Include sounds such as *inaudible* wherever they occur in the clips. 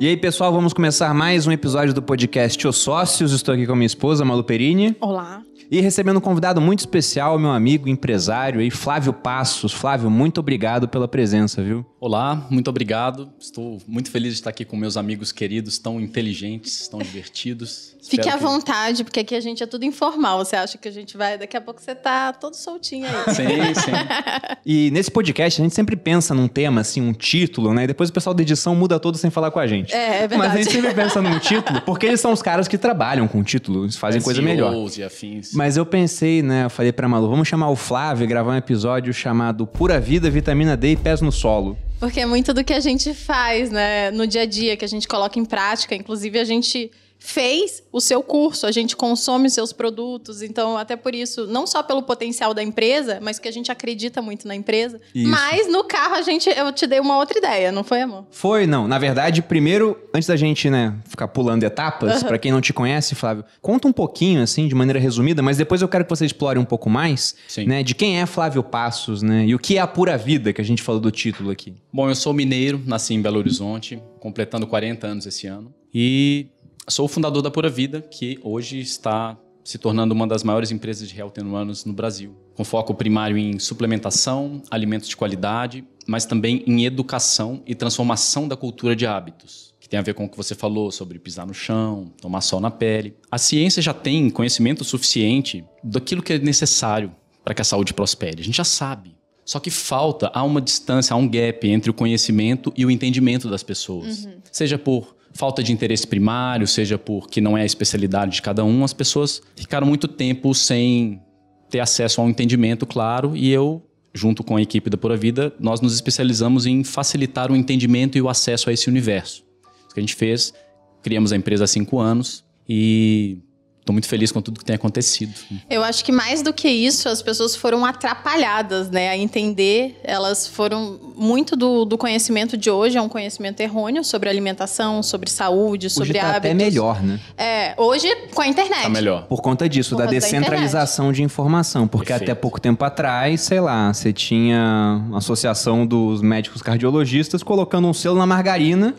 E aí, pessoal, vamos começar mais um episódio do podcast Os Sócios. Estou aqui com a minha esposa, Malu Perini. Olá. E recebendo um convidado muito especial, meu amigo empresário aí, Flávio Passos. Flávio, muito obrigado pela presença, viu? Olá, muito obrigado. Estou muito feliz de estar aqui com meus amigos queridos, tão inteligentes, tão divertidos. Fique Espero à que- vontade, porque aqui a gente é tudo informal. Você acha que a gente vai. Daqui a pouco você tá todo soltinho aí. Sim, sim. *laughs* E nesse podcast a gente sempre pensa num tema, assim, um título, né? E depois o pessoal da edição muda todo sem falar com a gente. É, é Mas a verdade. gente sempre pensa num título, porque eles são os caras que trabalham com título, eles fazem coisa melhor. E afins. Mas eu pensei, né? Eu falei pra Malu, vamos chamar o Flávio e gravar um episódio chamado Pura Vida, Vitamina D e Pés no Solo. Porque é muito do que a gente faz, né, no dia a dia, que a gente coloca em prática. Inclusive, a gente fez o seu curso, a gente consome os seus produtos. Então, até por isso, não só pelo potencial da empresa, mas que a gente acredita muito na empresa. Isso. Mas no carro a gente, eu te dei uma outra ideia, não foi, amor? Foi, não. Na verdade, primeiro, antes da gente, né, ficar pulando etapas, pra quem não te conhece, Flávio, conta um pouquinho, assim, de maneira resumida, mas depois eu quero que você explore um pouco mais, Sim. né, de quem é Flávio Passos, né, e o que é a pura vida, que a gente falou do título aqui. Bom, eu sou mineiro, nasci em Belo Horizonte, completando 40 anos esse ano. E sou o fundador da Pura Vida, que hoje está se tornando uma das maiores empresas de health and wellness no Brasil. Com foco primário em suplementação, alimentos de qualidade, mas também em educação e transformação da cultura de hábitos. Que tem a ver com o que você falou sobre pisar no chão, tomar sol na pele. A ciência já tem conhecimento suficiente daquilo que é necessário para que a saúde prospere. A gente já sabe. Só que falta, há uma distância, há um gap entre o conhecimento e o entendimento das pessoas. Seja por falta de interesse primário, seja porque não é a especialidade de cada um, as pessoas ficaram muito tempo sem ter acesso a um entendimento claro e eu, junto com a equipe da Pura Vida, nós nos especializamos em facilitar o entendimento e o acesso a esse universo. Isso que a gente fez, criamos a empresa há cinco anos e estou muito feliz com tudo que tem acontecido. Eu acho que mais do que isso, as pessoas foram atrapalhadas, né, a entender. Elas foram muito do, do conhecimento de hoje, é um conhecimento errôneo sobre alimentação, sobre saúde, sobre Hoje tá hábitos. até melhor, né? É, hoje com a internet. Tá melhor. Por conta disso, Por da da descentralização de informação. Porque Perfeito. até pouco tempo atrás, sei lá, você tinha a associação dos médicos cardiologistas colocando um selo na margarina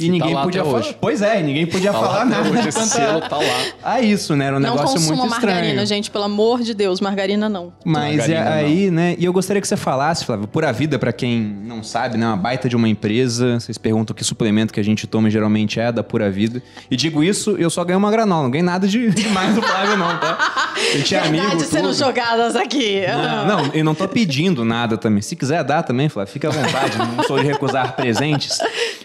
e Que tá ninguém lá podia falar. hoje. Pois é, e ninguém podia Tá falar nada. hoje, esse quanto selo tá lá. a *laughs* isso, né? Era um não negócio muito estranho. margarina, gente, pelo amor de Deus, margarina não. Mas é Margarina, aí, né? E eu gostaria que você falasse, Flávio, Pura Vida, pra quem não sabe, né? Uma baita de uma empresa. Vocês perguntam que suplemento que a gente toma geralmente é da Pura Vida. E digo isso, eu só ganhei uma granola, não ganhei nada de, de mais do Flávio, não, tá? *laughs* Eu tinha amigo. Verdade sendo tudo. jogadas aqui. Não, não, eu não tô pedindo nada também. Se quiser dar também, Flávio, fica à vontade. não sou de recusar presentes.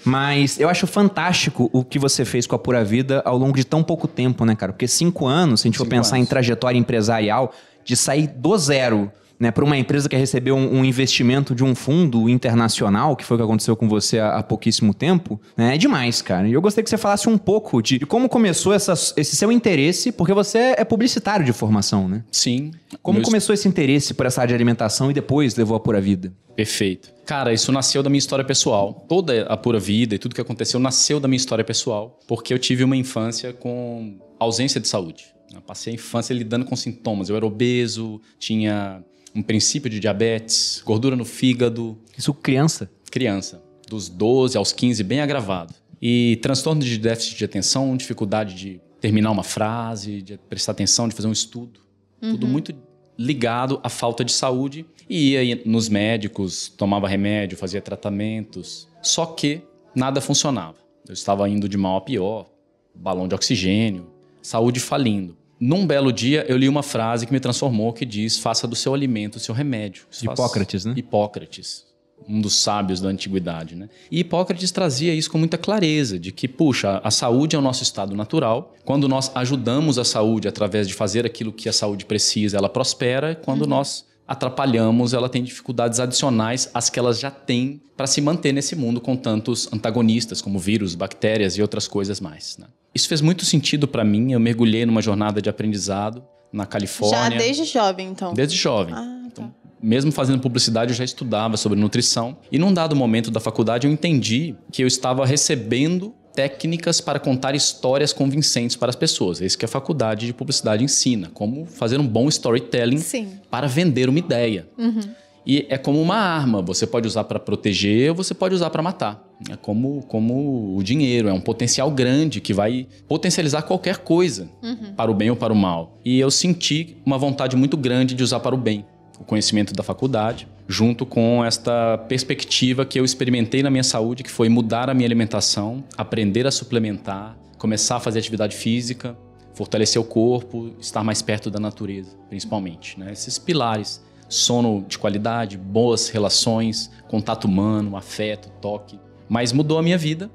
Mas eu acho fantástico o que você fez com a Pura Vida ao longo de tão pouco tempo, né, cara? Porque cinco anos, se a gente for Cinco pensar em anos. trajetória empresarial, de sair do zero. Né, para uma empresa que recebeu um, um investimento de um fundo internacional, que foi o que aconteceu com você há, há pouquíssimo tempo, né, é demais, cara. E eu gostaria que você falasse um pouco de, de como começou essa- esse seu interesse, porque você é publicitário de formação, né? Sim. Como Meus- começou esse interesse por essa área de alimentação e depois levou a pura vida? Perfeito. Cara, isso nasceu da minha história pessoal. Toda a pura vida e tudo que aconteceu nasceu da minha história pessoal, porque eu tive uma infância com ausência de saúde. Eu passei a infância lidando com sintomas. Eu era obeso, tinha um princípio de diabetes, gordura no fígado, Isso criança. criança, dos 12 aos 15, bem agravado. E transtorno de déficit de atenção, dificuldade de terminar uma frase, de prestar atenção, de fazer um estudo. Tudo muito ligado à falta de saúde. E ia nos médicos, tomava remédio, fazia tratamentos. Só que nada funcionava. Eu estava indo de mal a pior, balão de oxigênio, saúde falindo. Num belo dia, eu li uma frase que me transformou, que diz, faça do seu alimento o seu remédio. Isso faz- Hipócrates, né? Hipócrates, um dos sábios da antiguidade, né? E Hipócrates trazia isso com muita clareza, de que, puxa, a saúde é o nosso estado natural. Quando nós ajudamos a saúde através de fazer aquilo que a saúde precisa, ela prospera. Quando nós atrapalhamos, ela tem dificuldades adicionais às que elas já têm para se manter nesse mundo com tantos antagonistas como vírus, bactérias e outras coisas mais. Né? Isso fez muito sentido para mim. Eu mergulhei numa jornada de aprendizado na Califórnia. Já desde jovem, então. Desde jovem. Ah, tá. Mesmo fazendo publicidade, eu já estudava sobre nutrição. E num dado momento da faculdade, eu entendi que eu estava recebendo técnicas para contar histórias convincentes para as pessoas. É isso que a faculdade de publicidade ensina, como fazer um bom storytelling Sim. para vender uma ideia. E é como uma arma, você pode usar para proteger ou você pode usar para matar. É como, como o dinheiro, é um potencial grande que vai potencializar qualquer coisa, uhum. para o bem ou para o mal. E eu senti uma vontade muito grande de usar para o bem o conhecimento da faculdade, junto com esta perspectiva que eu experimentei na minha saúde, que foi mudar a minha alimentação, aprender a suplementar, começar a fazer atividade física, fortalecer o corpo, estar mais perto da natureza, principalmente. Né? Esses pilares sono de qualidade, boas relações, contato humano, afeto, toque. Mas mudou a minha vida.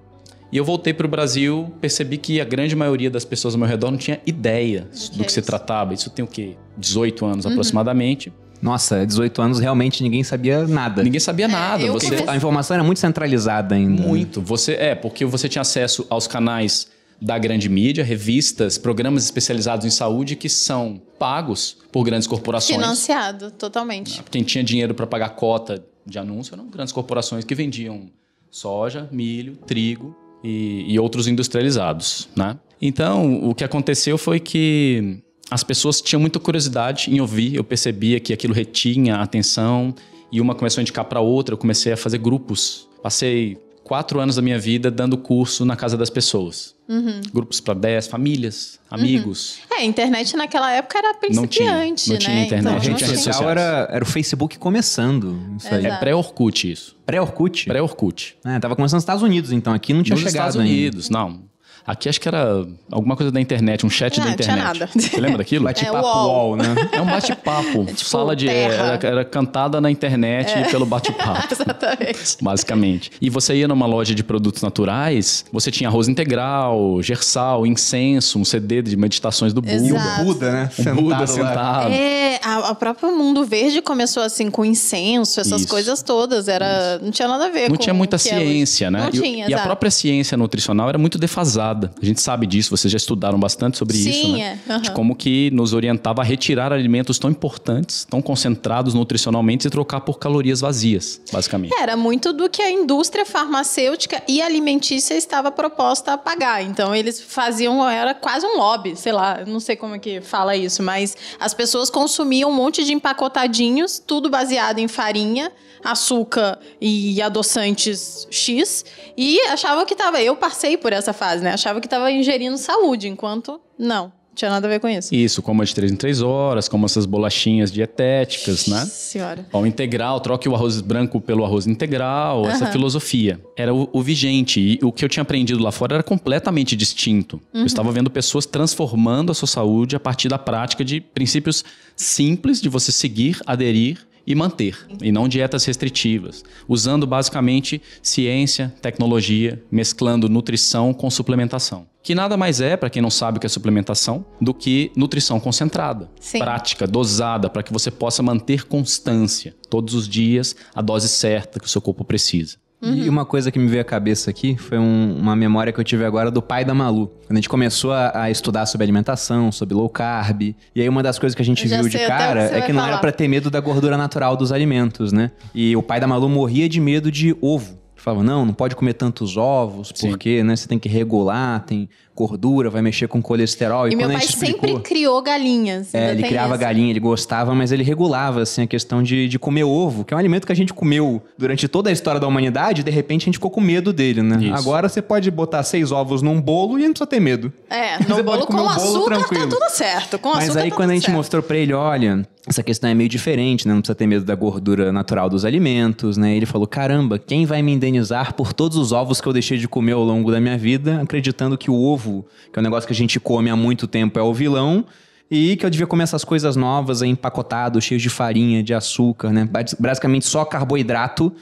E eu voltei para o Brasil, percebi que a grande maioria das pessoas ao meu redor não tinha ideia do que, é se tratava. Isso tem o quê? 18 anos uhum. aproximadamente. Nossa, 18 anos realmente ninguém sabia nada. Ninguém sabia é, nada. Você... A informação era muito centralizada ainda. Muito. Você é, porque você tinha acesso aos canais da grande mídia, revistas, programas especializados em saúde que são pagos por grandes corporações. Financiado, totalmente. Quem tinha dinheiro para pagar cota de anúncio eram grandes corporações que vendiam soja, milho, trigo e, e outros industrializados, né? Então, o que aconteceu foi que as pessoas tinham muita curiosidade em ouvir, eu percebia que aquilo retinha a atenção e uma começou a indicar para outra, eu comecei a fazer grupos. Passei quatro anos da minha vida dando curso na casa das pessoas. Uhum. Grupos para dez, famílias, amigos. Uhum. É, a internet naquela época era principiante, não tinha, não tinha né? internet. Então, a gente social era, era o Facebook começando. Isso aí. É pré-Orkut isso. Pré-Orkut? Pré-Orkut. É, tava começando nos Estados Unidos, então aqui não tinha nos chegado Estados Unidos, ainda. não. Aqui acho que era alguma coisa da internet, um chat não, da internet. Tinha nada. Você lembra daquilo? *laughs* Bate-papo é, wall. né? *laughs* É um bate-papo. É tipo Sala de. Era, era, cantada na internet é. pelo bate-papo. *laughs* Exatamente. Basicamente. E você ia numa loja de produtos naturais, você tinha arroz integral, gersal, incenso, um CD de meditações do Buda. E o Buda, né? O sentado Buda sentado. É, a, a própria Mundo Verde começou assim com incenso, essas Isso. coisas todas. Era, Isso. não tinha nada a ver não com. tinha muita ciência, né? Não e, tinha, e a própria ciência nutricional era muito defasada. A gente sabe disso, vocês já estudaram bastante sobre Sim, isso, né? É. Uhum. De como que nos orientava a retirar alimentos tão importantes, tão concentrados nutricionalmente e trocar por calorias vazias, basicamente. Era muito do que a indústria farmacêutica e alimentícia estava proposta a pagar. Então eles faziam, era quase um lobby, sei lá, não sei como é que fala isso, mas as pessoas consumiam um monte de empacotadinhos, tudo baseado em farinha açúcar e adoçantes X e achava que estava. Eu passei por essa fase, né? Achava que estava ingerindo saúde, enquanto não. Tinha nada a ver com isso. Isso, coma de 3 em 3 horas, como essas bolachinhas dietéticas, né? Senhora. Pão integral, troque o arroz branco pelo arroz integral, uhum. essa filosofia. Era o, o, vigente. E o que eu tinha aprendido lá fora era completamente distinto. Uhum. Eu estava vendo pessoas transformando a sua saúde a partir da prática de princípios simples de você seguir, aderir e manter, e não dietas restritivas, usando basicamente ciência, tecnologia, mesclando nutrição com suplementação. Que nada mais é, para quem não sabe o que é suplementação, do que nutrição concentrada, Sim. prática, dosada, para que você possa manter constância todos os dias, a dose certa que o seu corpo precisa. Uhum. E uma coisa que me veio à cabeça aqui foi um, uma memória que eu tive agora do pai da Malu. Quando a gente começou a, a, estudar sobre alimentação, sobre low carb. E aí uma das coisas que a gente viu de cara que é que não falar. era para ter medo da gordura natural dos alimentos, né? E o pai da Malu morria de medo de ovo. Falava, não, não pode comer tantos ovos, Sim. porque né, você tem que regular, tem gordura, vai mexer com colesterol. E, e meu pai explicou, sempre criou galinhas. É, ele criava isso. galinha, ele gostava, mas ele regulava assim, a questão de, de comer ovo, que é um alimento que a gente comeu durante toda a história da humanidade, e de repente a gente ficou com medo dele, né? Isso. Agora você pode botar seis ovos num bolo e não precisa ter medo. É, no bolo com um bolo açúcar tá tranquilo. tá tudo certo. Com mas açúcar aí tá quando a gente certo. mostrou pra ele, olha, essa questão é meio diferente, né? Não precisa ter medo da gordura natural dos alimentos, né? Ele falou: caramba, quem vai me indenizar por todos os ovos que eu deixei de comer ao longo da minha vida, acreditando que o ovo, que é um negócio que a gente come há muito tempo, é o vilão. E que eu devia comer essas coisas novas, empacotado, cheios de farinha, de açúcar, né? Basicamente só carboidrato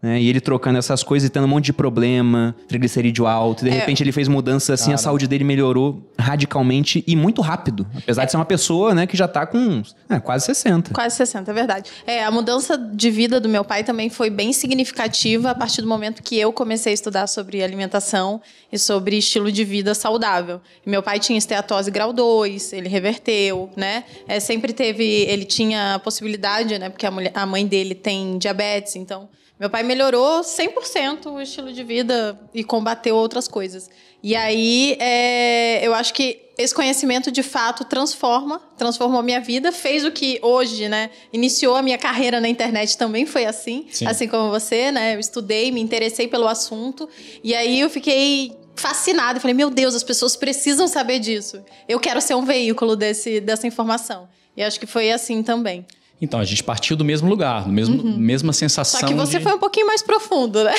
né? E ele trocando essas coisas e tendo um monte de problema, triglicerídeo alto. De é. repente ele fez mudanças assim, Cara. a saúde dele melhorou radicalmente e muito rápido. Apesar é. de ser uma pessoa, né, que já tá com é, quase 60. Quase 60, é verdade. É, a mudança de vida do meu pai também foi bem significativa a partir do momento que eu comecei a estudar sobre alimentação e sobre estilo de vida saudável. E meu pai tinha esteatose grau 2, ele reverteu, né? É, sempre teve, ele tinha a possibilidade, né, porque a, mulher, a mãe dele tem diabetes, então Meu pai melhorou 100% o estilo de vida e combateu outras coisas. E aí, é, eu acho que esse conhecimento de fato transforma, transformou a minha vida, fez o que hoje, né, iniciou a minha carreira na internet também foi assim, Sim. assim como você, né? Eu estudei, me interessei pelo assunto e aí eu fiquei fascinada, eu falei: "Meu Deus, as pessoas precisam saber disso. Eu quero ser um veículo desse dessa informação". E acho que foi assim também. Então, a gente partiu do mesmo lugar, do mesmo, mesma sensação. Uhum. Só que você de... foi um pouquinho mais profundo, né?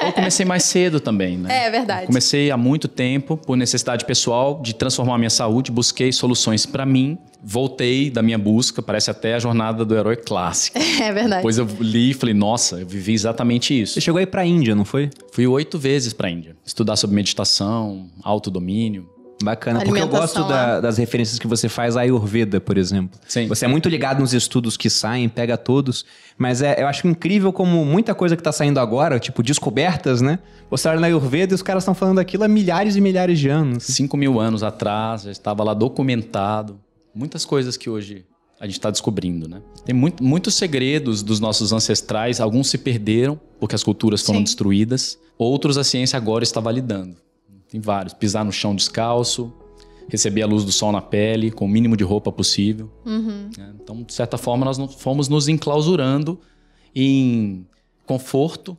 Eu comecei mais cedo também, né? É verdade. Comecei há muito tempo, por necessidade pessoal, de transformar a minha saúde, busquei soluções para mim, voltei da minha busca, parece até a jornada do herói clássico. *laughs* É verdade. Depois eu li e falei, nossa, eu vivi exatamente isso. Você chegou aí pra Índia, não foi? Fui oito vezes para a Índia, estudar sobre meditação, autodomínio. Bacana, porque eu gosto da- lá. das referências que você faz à Ayurveda, por exemplo. Sim. Você é muito ligado nos estudos que saem, pega todos, mas é, eu acho incrível como muita coisa que tá saindo agora, tipo descobertas, né? Você olha na Ayurveda e os caras estão falando aquilo há milhares e milhares de anos. Cinco mil anos atrás, já estava lá documentado. Muitas coisas que hoje a gente está descobrindo, né? Tem muito- muitos segredos dos nossos ancestrais, alguns se perderam porque as culturas foram Sim. destruídas, outros a ciência agora está validando. Tem vários. Pisar no chão descalço, receber a luz do sol na pele, com o mínimo de roupa possível. Uhum. né? Então, de certa forma, nós fomos nos enclausurando em conforto,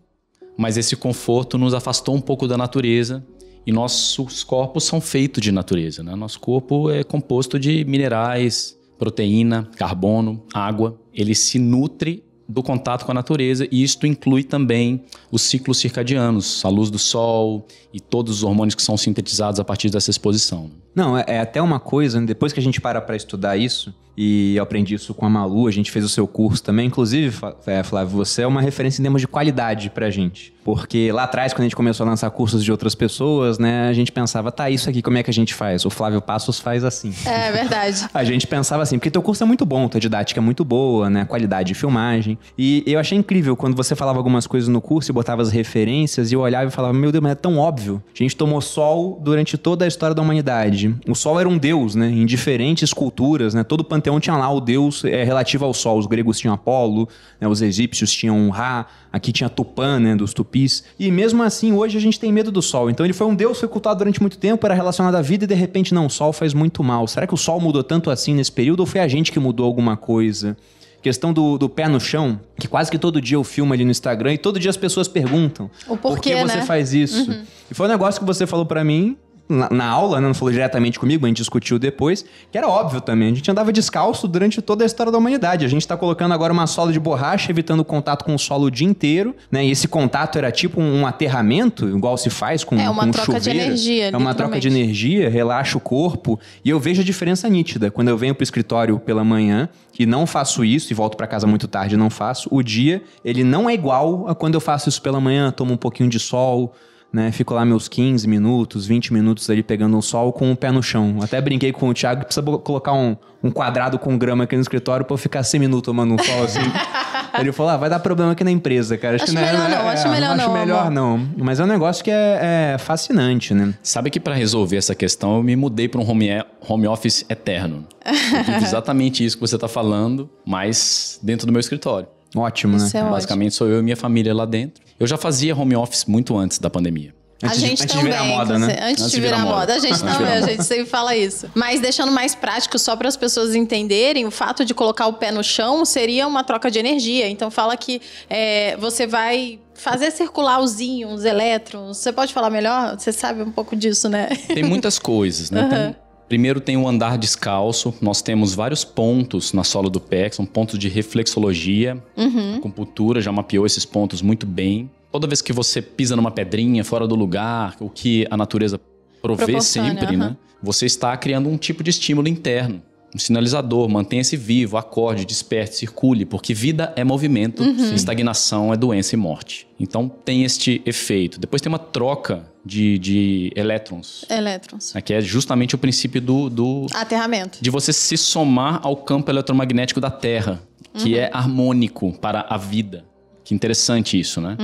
mas esse conforto nos afastou um pouco da natureza e nossos corpos são feitos de natureza. Né? Nosso corpo é composto de minerais, proteína, carbono, água. Ele se nutre do contato com a natureza e isto inclui também os ciclos circadianos, a luz do sol e todos os hormônios que são sintetizados a partir dessa exposição. Não, é, é até uma coisa, né? depois que a gente para pra estudar isso, e eu aprendi isso com a Malu, a gente fez o seu curso também, inclusive, é, Flávio, você é uma referência em termos de qualidade pra gente. Porque lá atrás, quando a gente começou a lançar cursos de outras pessoas, né, a gente pensava, tá, isso aqui como é que a gente faz? O Flávio Passos faz assim. É verdade. *laughs* A gente pensava assim, porque teu curso é muito bom, tua didática é muito boa, né? Qualidade de filmagem. E eu achei incrível quando você falava algumas coisas no curso e botava as referências, e eu olhava e falava, meu Deus, mas é tão óbvio. A gente tomou sol durante toda a história da humanidade. O sol era um deus, né? Em diferentes culturas, né? Todo panteão tinha lá o deus é, relativo ao sol. Os gregos tinham Apolo, né? os egípcios tinham Ra, aqui tinha Tupã, né? Dos tupis. E mesmo assim, hoje a gente tem medo do sol. Então ele foi um deus, foi cultuado durante muito tempo, era relacionado à vida e de repente, não, o sol faz muito mal. Será que o sol mudou tanto assim nesse período ou foi a gente que mudou alguma coisa? Questão do, do pé no chão, que quase que todo dia eu filmo ali no Instagram e todo dia as pessoas perguntam O por porquê, que você né? faz isso. E foi um negócio que você falou pra mim na, na aula, né? Não falou diretamente comigo, a gente discutiu depois, que era óbvio também. A gente andava descalço durante toda a história da humanidade. A gente tá colocando agora uma sola de borracha, evitando o contato com o solo o dia inteiro, né? E esse contato era tipo um aterramento, igual se faz com, É uma com troca de chuveiro. energia, É uma troca de energia, relaxa o corpo. E eu vejo a diferença nítida. Quando eu venho pro escritório pela manhã e não faço isso, e volto pra casa muito tarde e não faço, o dia, ele não é igual a quando eu faço isso pela manhã, tomo um pouquinho de sol, né? Fico lá meus 15 minutos, 20 minutos ali pegando o sol com o pé no chão. Até brinquei com o Thiago que precisa colocar um, um quadrado com grama aqui no escritório pra eu ficar 100 minutos tomando um sol assim. *laughs* Ele falou: ah, vai dar problema aqui na empresa, cara. Acho que melhor não, acho melhor acho não, melhor amor. não. Mas é um negócio que é, é fascinante, né? Sabe que para resolver essa questão eu me mudei para um home, home office eterno. *laughs* Exatamente isso que você está falando, mas dentro do meu escritório. Ótimo, Isso né? é ótimo. Basicamente sou eu e minha família lá dentro. Eu já fazia home office muito antes da pandemia. Antes a de- gente antes de também. virar moda, né? Antes, de virar, moda. A gente Antes de também, virar a moda. gente sempre fala isso. Mas deixando mais prático, só para as pessoas entenderem, o fato de colocar o pé no chão seria uma troca de energia. Então fala que é, você vai fazer circular os íons, elétrons. Você pode falar melhor? Você sabe um pouco disso, né? Tem muitas coisas, né? *laughs* Tem- primeiro tem o andar descalço. Nós temos vários pontos na sola do pé, que são pontos de reflexologia. Uhum. A acupuntura já mapeou esses pontos muito bem. Toda vez que você pisa numa pedrinha fora do lugar, o que a natureza provê sempre, aham. né? Você está criando um tipo de estímulo interno. Um sinalizador, mantenha-se vivo, acorde, desperte, circule, porque vida é movimento, Uhum. estagnação é doença e morte. Então tem este efeito. Depois tem uma troca de, de elétrons, Elétrons. né, que é justamente o princípio do, do- Aterramento. de você se somar ao campo eletromagnético da Terra, que Uhum. é harmônico para a vida, Que interessante isso, né?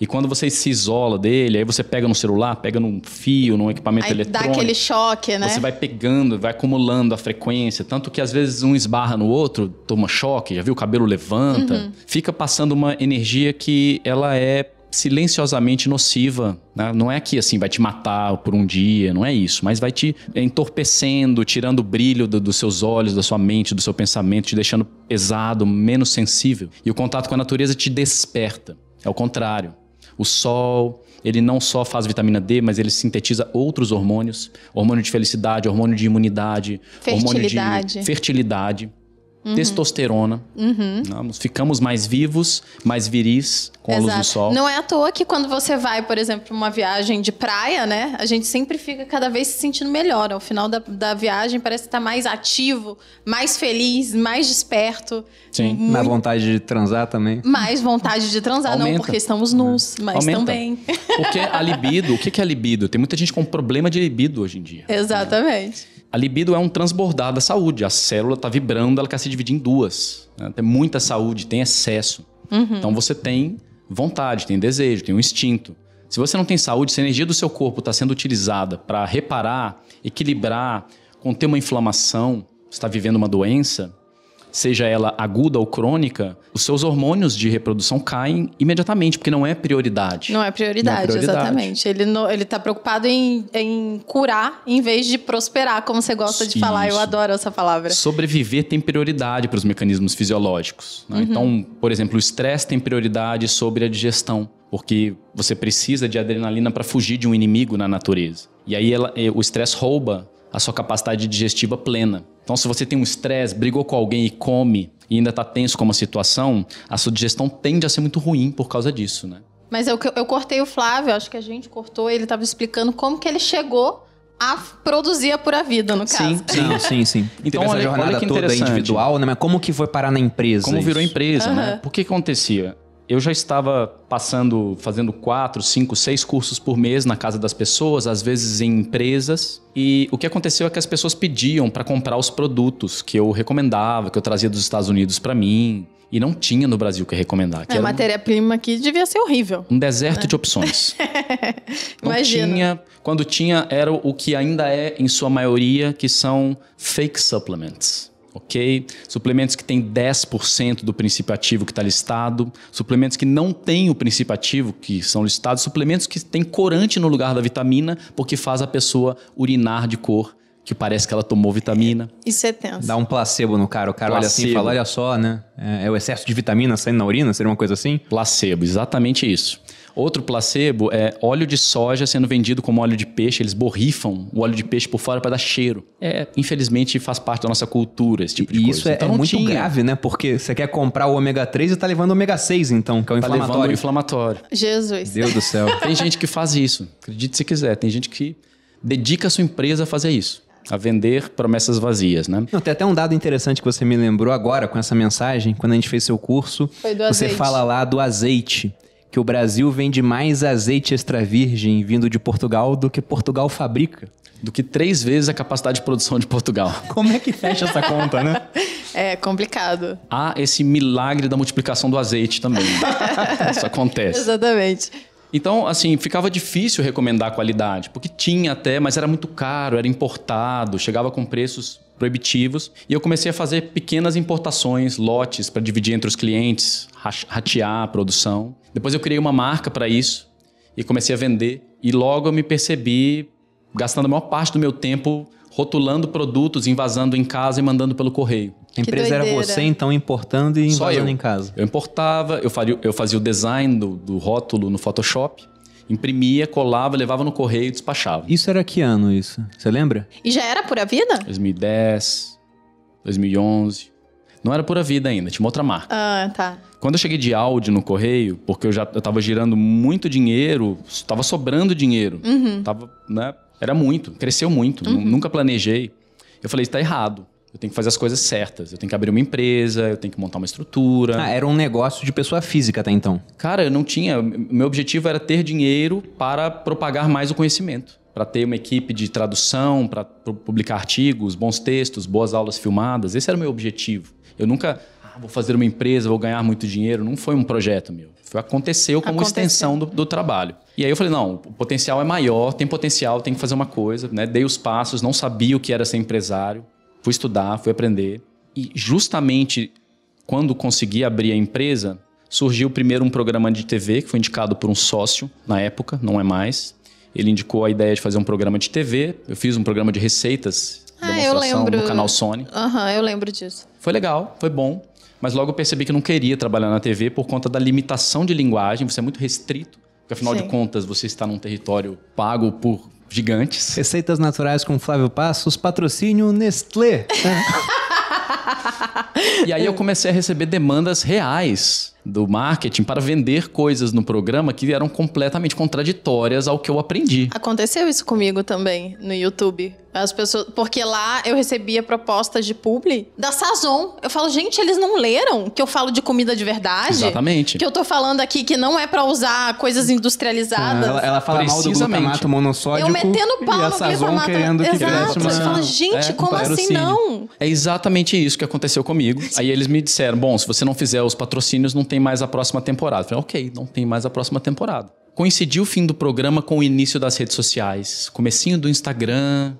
E quando você se isola dele, aí você pega no celular, pega num fio, num equipamento Aí dá eletrônico. aquele choque, né? Você vai pegando, vai acumulando a frequência, tanto que às vezes um esbarra no outro, toma choque, já viu o cabelo levanta, Uhum. fica passando uma energia que ela é silenciosamente nociva, né? não é que assim vai te matar por um dia, não é isso, mas vai te entorpecendo, tirando o brilho do- dos seus olhos, da sua mente, do seu pensamento, te deixando pesado, menos sensível. E o contato com a natureza te desperta. É o contrário. O sol, ele não só faz vitamina D, mas ele sintetiza outros hormônios, hormônio de felicidade, hormônio de imunidade, hormônio Fertilidade. de fertilidade, testosterona. Nós ficamos mais vivos, mais viris com a luz do sol. Não é à toa que quando você vai, por exemplo, pra uma viagem de praia, né? A gente sempre fica cada vez se sentindo melhor. Ao final da, da viagem parece estar mais ativo, mais feliz, mais desperto. Sim. Na vontade de transar também. Mais vontade de transar, não Aumenta. porque estamos nus, mas Aumenta. também. Porque a libido, o que que é a libido? Tem muita gente com problema de libido hoje em dia. Exatamente. A libido é um transbordar da saúde. A célula está vibrando, ela quer se dividir em duas. né? Tem muita saúde, tem excesso. Então você tem vontade, tem desejo, tem um instinto. Se você não tem saúde, se a energia do seu corpo está sendo utilizada para reparar, equilibrar, conter uma inflamação, está vivendo uma doença, seja ela aguda ou crônica, os seus hormônios de reprodução caem imediatamente, porque não é prioridade. Não é prioridade, Não é prioridade. exatamente. Ele, no, ele tá preocupado em, em curar em vez de prosperar, como você gosta de falar. Eu adoro essa palavra. Sobreviver tem prioridade para os mecanismos fisiológicos. né? Então, por exemplo, o estresse tem prioridade sobre a digestão, porque você precisa de adrenalina para fugir de um inimigo na natureza. E aí ela- eh, o estresse rouba a sua capacidade digestiva plena. Então, se você tem um estresse, brigou com alguém e come e ainda está tenso com uma situação, a sua digestão tende a ser muito ruim por causa disso, né? Mas eu, eu cortei o Flávio, acho que a gente cortou, ele tava explicando como que ele chegou a produzir a pura vida, no caso. Sim, sim, sim. Então, Teve essa olha- jornada olha que toda individual, né? Mas como que foi parar na empresa? Como virou isso? empresa, né? Aham. Por que acontecia? Eu já estava passando, fazendo quatro, cinco, seis cursos por mês na casa das pessoas, às vezes em empresas. E o que aconteceu é que as pessoas pediam para comprar os produtos que eu recomendava, que eu trazia dos Estados Unidos para mim. E não tinha no Brasil o que recomendar. Que A era um- matéria-prima aqui devia ser horrível. um deserto de opções. *laughs* Não Imagina. tinha. Quando tinha, era o que ainda é, em sua maioria, que são fake supplements. Ok? Suplementos que têm 10% do princípio ativo que está listado, suplementos que não têm o princípio ativo que são listados, suplementos que têm corante no lugar da vitamina, porque faz a pessoa urinar de cor, que parece que ela tomou vitamina. Isso é tenso. Dá um placebo no cara. O cara olha assim e Placebo. fala: olha só, né? É, é o excesso de vitamina saindo na urina? Seria uma coisa assim? Placebo, exatamente isso. Outro placebo é óleo de soja sendo vendido como óleo de peixe. Eles borrifam o óleo de peixe por fora para dar cheiro. É, infelizmente, faz parte da nossa cultura esse tipo de e coisa. isso é, Então é não muito tinha. grave, né? Porque você quer comprar o ômega 3 e tá levando o ômega 6, então, que é o Tá levando o inflamatório. inflamatório. Jesus. Deus do céu. *laughs* Tem gente que faz isso. Acredite se quiser. Tem gente que dedica a sua empresa a fazer isso. A vender promessas vazias, né? Não, tem até um dado interessante que você me lembrou agora com essa mensagem, quando a gente fez seu curso. Foi do você azeite. fala lá do azeite, que o Brasil vende mais azeite extra virgem vindo de Portugal do que Portugal fabrica. Do que três vezes a capacidade de produção de Portugal. *laughs* Como é que fecha essa conta, né? *laughs* É complicado. Há esse milagre da multiplicação do azeite também. *laughs* Isso acontece. Exatamente. Então, assim, ficava difícil recomendar a qualidade, porque tinha até, mas era muito caro, era importado, chegava com preços proibitivos. E eu comecei a fazer pequenas importações, lotes, para dividir entre os clientes, ratear a produção. Depois eu criei uma marca para isso e comecei a vender. E logo eu me percebi gastando a maior parte do meu tempo rotulando produtos, invasando em casa e mandando pelo correio. A empresa era você, então, importando e eu. em casa. Eu importava, eu fazia, eu fazia o design do, do rótulo no Photoshop, imprimia, colava, levava no correio e despachava. Isso era que ano, isso? Você lembra? E já era pura vida? 2010, 2011. Não era pura vida ainda, tinha uma outra marca. Ah, tá. Quando eu cheguei de áudio no correio, porque eu já eu tava girando muito dinheiro, tava sobrando dinheiro. Tava, né? Era muito, cresceu muito, nu- nunca planejei. Eu falei, está errado. Eu tenho que fazer as coisas certas. Eu tenho que abrir uma empresa, eu tenho que montar uma estrutura. Ah, era um negócio de pessoa física até então. Cara, eu não tinha. Meu objetivo era ter dinheiro para propagar mais o conhecimento. Para ter uma equipe de tradução, para publicar artigos, bons textos, boas aulas filmadas. Esse era o meu objetivo. Eu nunca vou fazer uma empresa, vou ganhar muito dinheiro. Não foi um projeto meu. Foi, aconteceu como Aconteceu. extensão do, do trabalho. E aí eu falei, não, o potencial é maior, tem potencial, tem que fazer uma coisa. Né? Dei os passos, não sabia o que era ser empresário. Fui estudar, fui aprender. E justamente quando consegui abrir a empresa, surgiu primeiro um programa de TV que foi indicado por um sócio na época, não é mais. Ele indicou a ideia de fazer um programa de TV. Eu fiz um programa de receitas, Ah, demonstração no canal Sony. Aham, eu lembro disso. Foi legal, foi bom. Mas logo eu percebi que não queria trabalhar na TV por conta da limitação de linguagem. Você é muito restrito. Porque afinal Sim. de contas, você está num território pago por gigantes. Receitas naturais com Flávio Passos, patrocínio Nestlé. *laughs* E aí eu comecei a receber demandas reais do marketing para vender coisas no programa que eram completamente contraditórias ao que eu aprendi. Aconteceu isso comigo também no YouTube. As pessoas, porque lá eu recebia propostas de publi da Sazon. Eu falo, gente, eles não leram que eu falo de comida de verdade? Exatamente. Que eu tô falando aqui que não é pra usar coisas industrializadas. ela, ela fala mal do Precisamente. glutamato monossódico eu metendo pau e a no Sazon querendo que Exato. uma... Você fala, gente, é, como assim não? É exatamente isso que aconteceu comigo. Aí eles me disseram: bom, se você não fizer os patrocínios, não tem mais a próxima temporada. Eu falei, ok, não tem mais a próxima temporada. Coincidiu o fim do programa com o início das redes sociais. Comecinho do Instagram.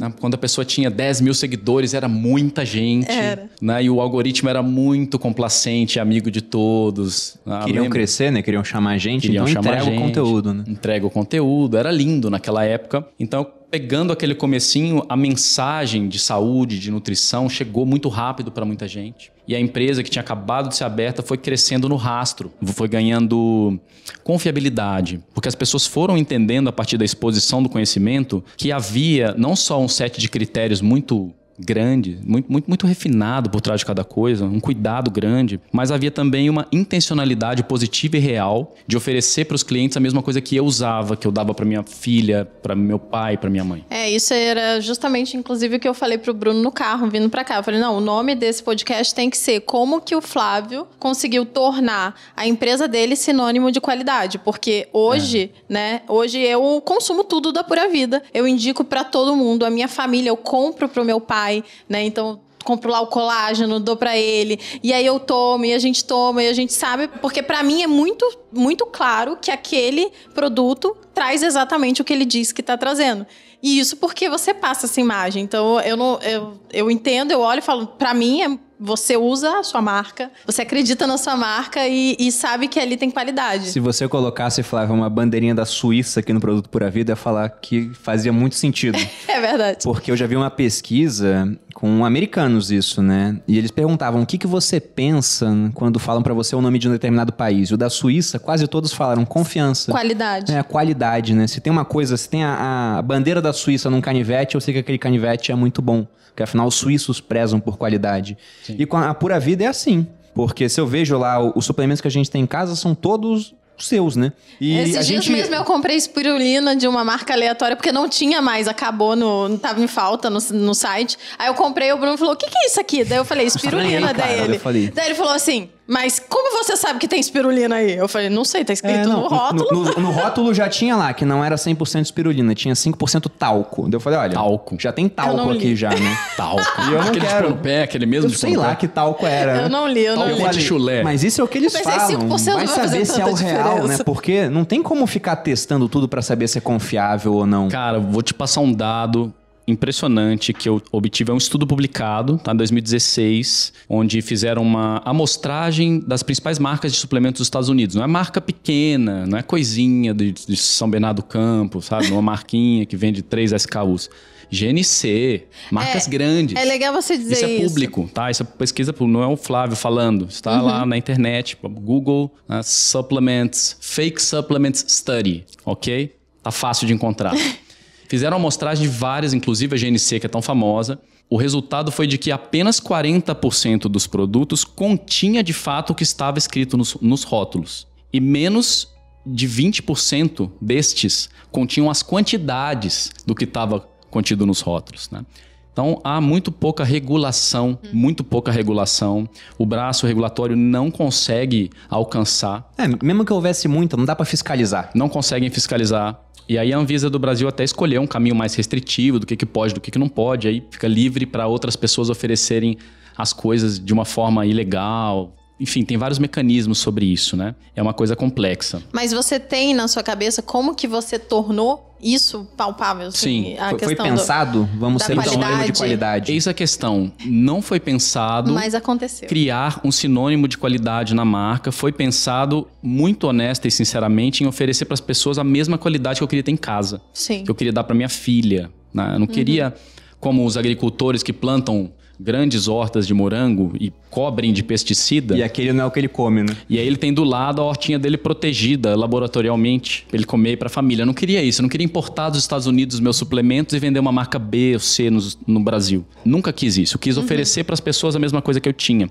né? Quando a pessoa tinha 10 mil seguidores, era muita gente. Era. Né? E o algoritmo era muito complacente, amigo de todos. Ah, Queriam lembra? crescer, né? Queriam chamar a gente, Queriam então chamar entrega gente, o conteúdo, né? Entrega o conteúdo, era lindo naquela época. Então, pegando aquele comecinho, a mensagem de saúde, de nutrição, chegou muito rápido para muita gente. E a empresa que tinha acabado de ser aberta foi crescendo no rastro, foi ganhando confiabilidade, porque as pessoas foram entendendo a partir da exposição do conhecimento que havia não só um set de critérios muito grande, muito, muito, muito refinado por trás de cada coisa, um cuidado grande, mas havia também uma intencionalidade positiva e real de oferecer para os clientes a mesma coisa que eu usava, que eu dava para minha filha, para meu pai, para minha mãe. É, isso era justamente, inclusive, o que eu falei pro Bruno no carro, vindo pra cá. Eu falei, não, o nome desse podcast tem que ser como que o Flávio conseguiu tornar a empresa dele sinônimo de qualidade. Porque hoje, né, hoje eu consumo tudo da Pura Vida. Eu indico pra todo mundo. A minha família, eu compro pro meu pai, né, então... Compro lá o colágeno, dou pra ele, e aí eu tomo, e a gente toma, e a gente sabe, porque pra mim é muito, muito claro que aquele produto traz exatamente o que ele diz que tá trazendo. E isso porque você passa essa imagem. Então, eu não eu, eu entendo, eu olho e falo, pra mim é você usa a sua marca, você acredita na sua marca e, e sabe que ali tem qualidade. Se você colocasse, Flávio, uma bandeirinha da Suíça aqui no Produto Pura Vida, ia falar que fazia muito sentido. *laughs* É verdade. Porque eu já vi uma pesquisa com americanos isso, né? E eles perguntavam o que, que você pensa quando falam pra você o nome de um determinado país. O da Suíça, quase todos falaram confiança. Qualidade. É, a qualidade, né? Se tem uma coisa, se tem a, a bandeira da Suíça num canivete, eu sei que aquele canivete é muito bom. Porque afinal os suíços prezam por qualidade. E com a Pura Vida é assim. Porque se eu vejo lá, os suplementos que a gente tem em casa são todos seus, né? E Esses a dias gente. mesmo eu comprei espirulina de uma marca aleatória, porque não tinha mais, acabou, no, não tava em falta no, no site. Aí eu comprei, o Bruno falou, o que, que é isso aqui? Daí eu falei, *laughs* espirulina. Daí ele. Daí ele falou assim, mas como você sabe que tem espirulina aí? Eu falei, não sei, tá escrito É, não, no rótulo. No, no- no rótulo já tinha lá que não era 100% espirulina, tinha 5% talco. Eu falei, olha, Talco. já tem talco aqui já, né? *laughs* Talco. E eu não aquele quero. de pé, aquele mesmo Eu de sei lá que talco era. Eu não li, eu não Talco li. de chulé. Mas isso é o que eles Eu pensei, falam. 5% Vai não vai fazer saber se é o real, né? diferença. Porque não tem como ficar testando tudo pra saber se é confiável ou não. Cara, vou te passar um dado impressionante que eu obtive. É um estudo publicado, tá, em 2016, onde fizeram uma amostragem das principais marcas de suplementos dos Estados Unidos. Não é marca pequena, não é coisinha de, de São Bernardo do Campo, sabe? Uma *laughs* marquinha que vende 3 SKUs. GNC, marcas É, grandes. É legal você dizer Isso isso. é público, tá? Isso é pesquisa pública, não é o Flávio falando. Está lá Uhum. na internet, Google, né, Supplements, Fake Supplements Study, ok? Tá fácil de encontrar. *laughs* Fizeram amostragem de várias, inclusive a GNC, que é tão famosa. O resultado foi de que apenas 40% dos produtos continha de fato o que estava escrito nos, nos rótulos. E menos de 20% destes continham as quantidades do que estava contido nos rótulos. Né? Então há muito pouca regulação, muito pouca regulação. O braço regulatório não consegue alcançar É, mesmo que houvesse muita, não dá pra fiscalizar. não conseguem fiscalizar. E aí a Anvisa do Brasil até escolheu um caminho mais restritivo do que, que pode, do que, que não pode. Aí fica livre para outras pessoas oferecerem as coisas de uma forma ilegal. Enfim, tem vários mecanismos sobre isso, né? É uma coisa complexa. Mas você tem na sua cabeça como que você tornou isso palpável? Assim, Sim. a Foi, foi questão do- pensado, vamos da ser um sinônimo de qualidade. qualidade. Eis a questão. Não foi pensado Mas aconteceu. criar um sinônimo de qualidade na marca. Foi pensado muito honesta e sinceramente em oferecer para as pessoas a mesma qualidade que eu queria ter em casa. Sim. que eu queria dar para minha filha. né? Eu não queria, como os agricultores que plantam grandes hortas de morango e cobrem de pesticida. E aquele não é o que ele come, né? E aí ele tem do lado a hortinha dele protegida laboratorialmente, pra ele comer para a família. Eu não queria isso, eu não queria importar dos Estados Unidos os meus suplementos e vender uma marca B ou C no, no Brasil. Nunca quis isso. Eu quis oferecer para as pessoas a mesma coisa que eu tinha.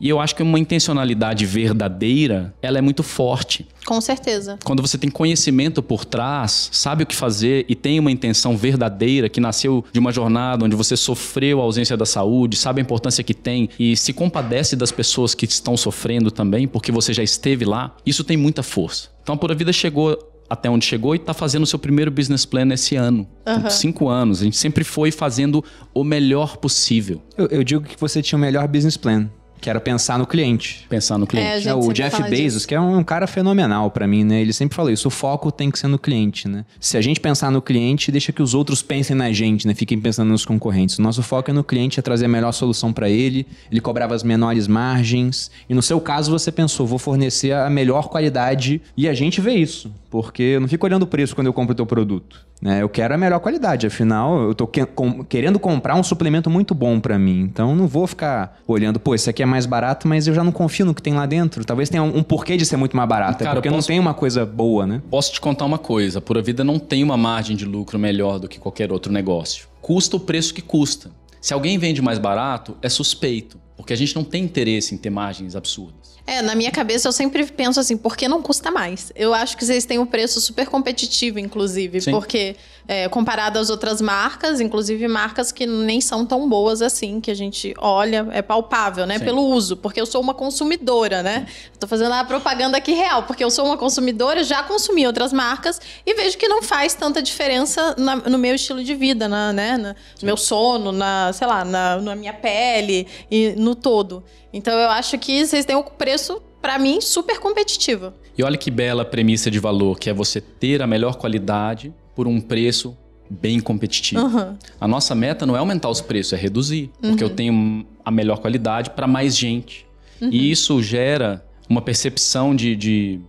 E eu acho que uma intencionalidade verdadeira, ela é muito forte. Com certeza. Quando você tem conhecimento por trás, sabe o que fazer e tem uma intenção verdadeira que nasceu de uma jornada onde você sofreu a ausência da saúde, sabe a importância que tem e se compadece das pessoas que estão sofrendo também, porque você já esteve lá, isso tem muita força. Então a Pura Vida chegou até onde chegou e está fazendo o seu primeiro business plan esse ano. Aham. Cinco anos. A gente sempre foi fazendo o melhor possível. Eu, eu digo que você tinha o melhor business plan, que era pensar no cliente. Pensar no É, cliente. a gente É, o Jeff fala Bezos, disso. que é um cara fenomenal pra mim, né? Ele sempre falou isso, o foco tem que ser no cliente, né? Se a gente pensar no cliente, deixa que os outros pensem na gente, né? Fiquem pensando nos concorrentes. O nosso foco é no cliente, é trazer a melhor solução pra ele. Ele cobrava as menores margens. E no seu caso, você pensou, vou fornecer a melhor qualidade. E a gente vê isso, porque eu não fico olhando o preço quando eu compro o teu produto. Né? Eu quero a melhor qualidade, afinal, eu tô que- com- querendo comprar um suplemento muito bom pra mim. Então, eu não vou ficar olhando, pô, esse aqui é mais barato, mas eu já não confio no que tem lá dentro. Talvez tenha um, um porquê de ser muito mais barato, Cara, é porque eu não posso- tem uma coisa boa, né? Posso te contar uma coisa: a Pura Vida não tem uma margem de lucro melhor do que qualquer outro negócio. Custa o preço que custa. Se alguém vende mais barato, é suspeito, porque a gente não tem interesse em ter margens absurdas. É, na minha cabeça eu sempre penso assim, por que não custa mais? Eu acho que vocês têm um preço super competitivo, inclusive, Sim. porque é, comparado às outras marcas, inclusive marcas que nem são tão boas assim, que a gente olha, é palpável, né? Sim. Pelo uso, porque eu sou uma consumidora, né? Tô fazendo a propaganda aqui real, porque eu sou uma consumidora, já consumi outras marcas e vejo que não faz tanta diferença na- no meu estilo de vida, na, né? no meu sono, na, sei lá, na, na minha pele e no todo. Então eu acho que vocês têm um preço, pra mim, super competitivo. E olha que bela premissa de valor, que é você ter a melhor qualidade por um preço bem competitivo. Aham. A nossa meta não é aumentar os preços, é reduzir, porque eu tenho a melhor qualidade para mais gente. E isso gera uma percepção de, de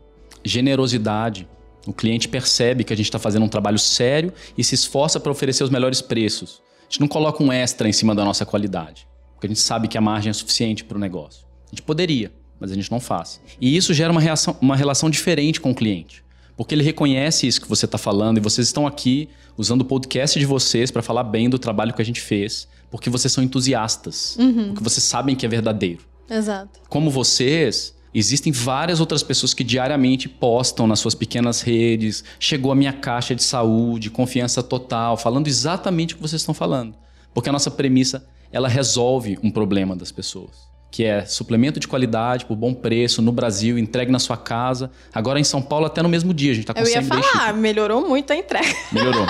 generosidade. O cliente percebe que a gente está fazendo um trabalho sério e se esforça para oferecer os melhores preços. A gente não coloca um extra em cima da nossa qualidade, porque a gente sabe que a margem é suficiente para o negócio. A gente poderia, mas a gente não faz. E isso gera uma, reação, uma relação diferente com o cliente. Porque ele reconhece isso que você está falando e vocês estão aqui usando o podcast de vocês para falar bem do trabalho que a gente fez, porque vocês são entusiastas, porque vocês sabem que é verdadeiro. Exato. Como vocês, existem várias outras pessoas que diariamente postam nas suas pequenas redes. Chegou a minha caixa de saúde, confiança total, falando exatamente o que vocês estão falando. Porque a nossa premissa, ela resolve um problema das pessoas. Que é suplemento de qualidade por bom preço no Brasil, entregue na sua casa. Agora em São Paulo, até no mesmo dia. A gente tá com Eu ia falar, melhorou muito a entrega. Melhorou.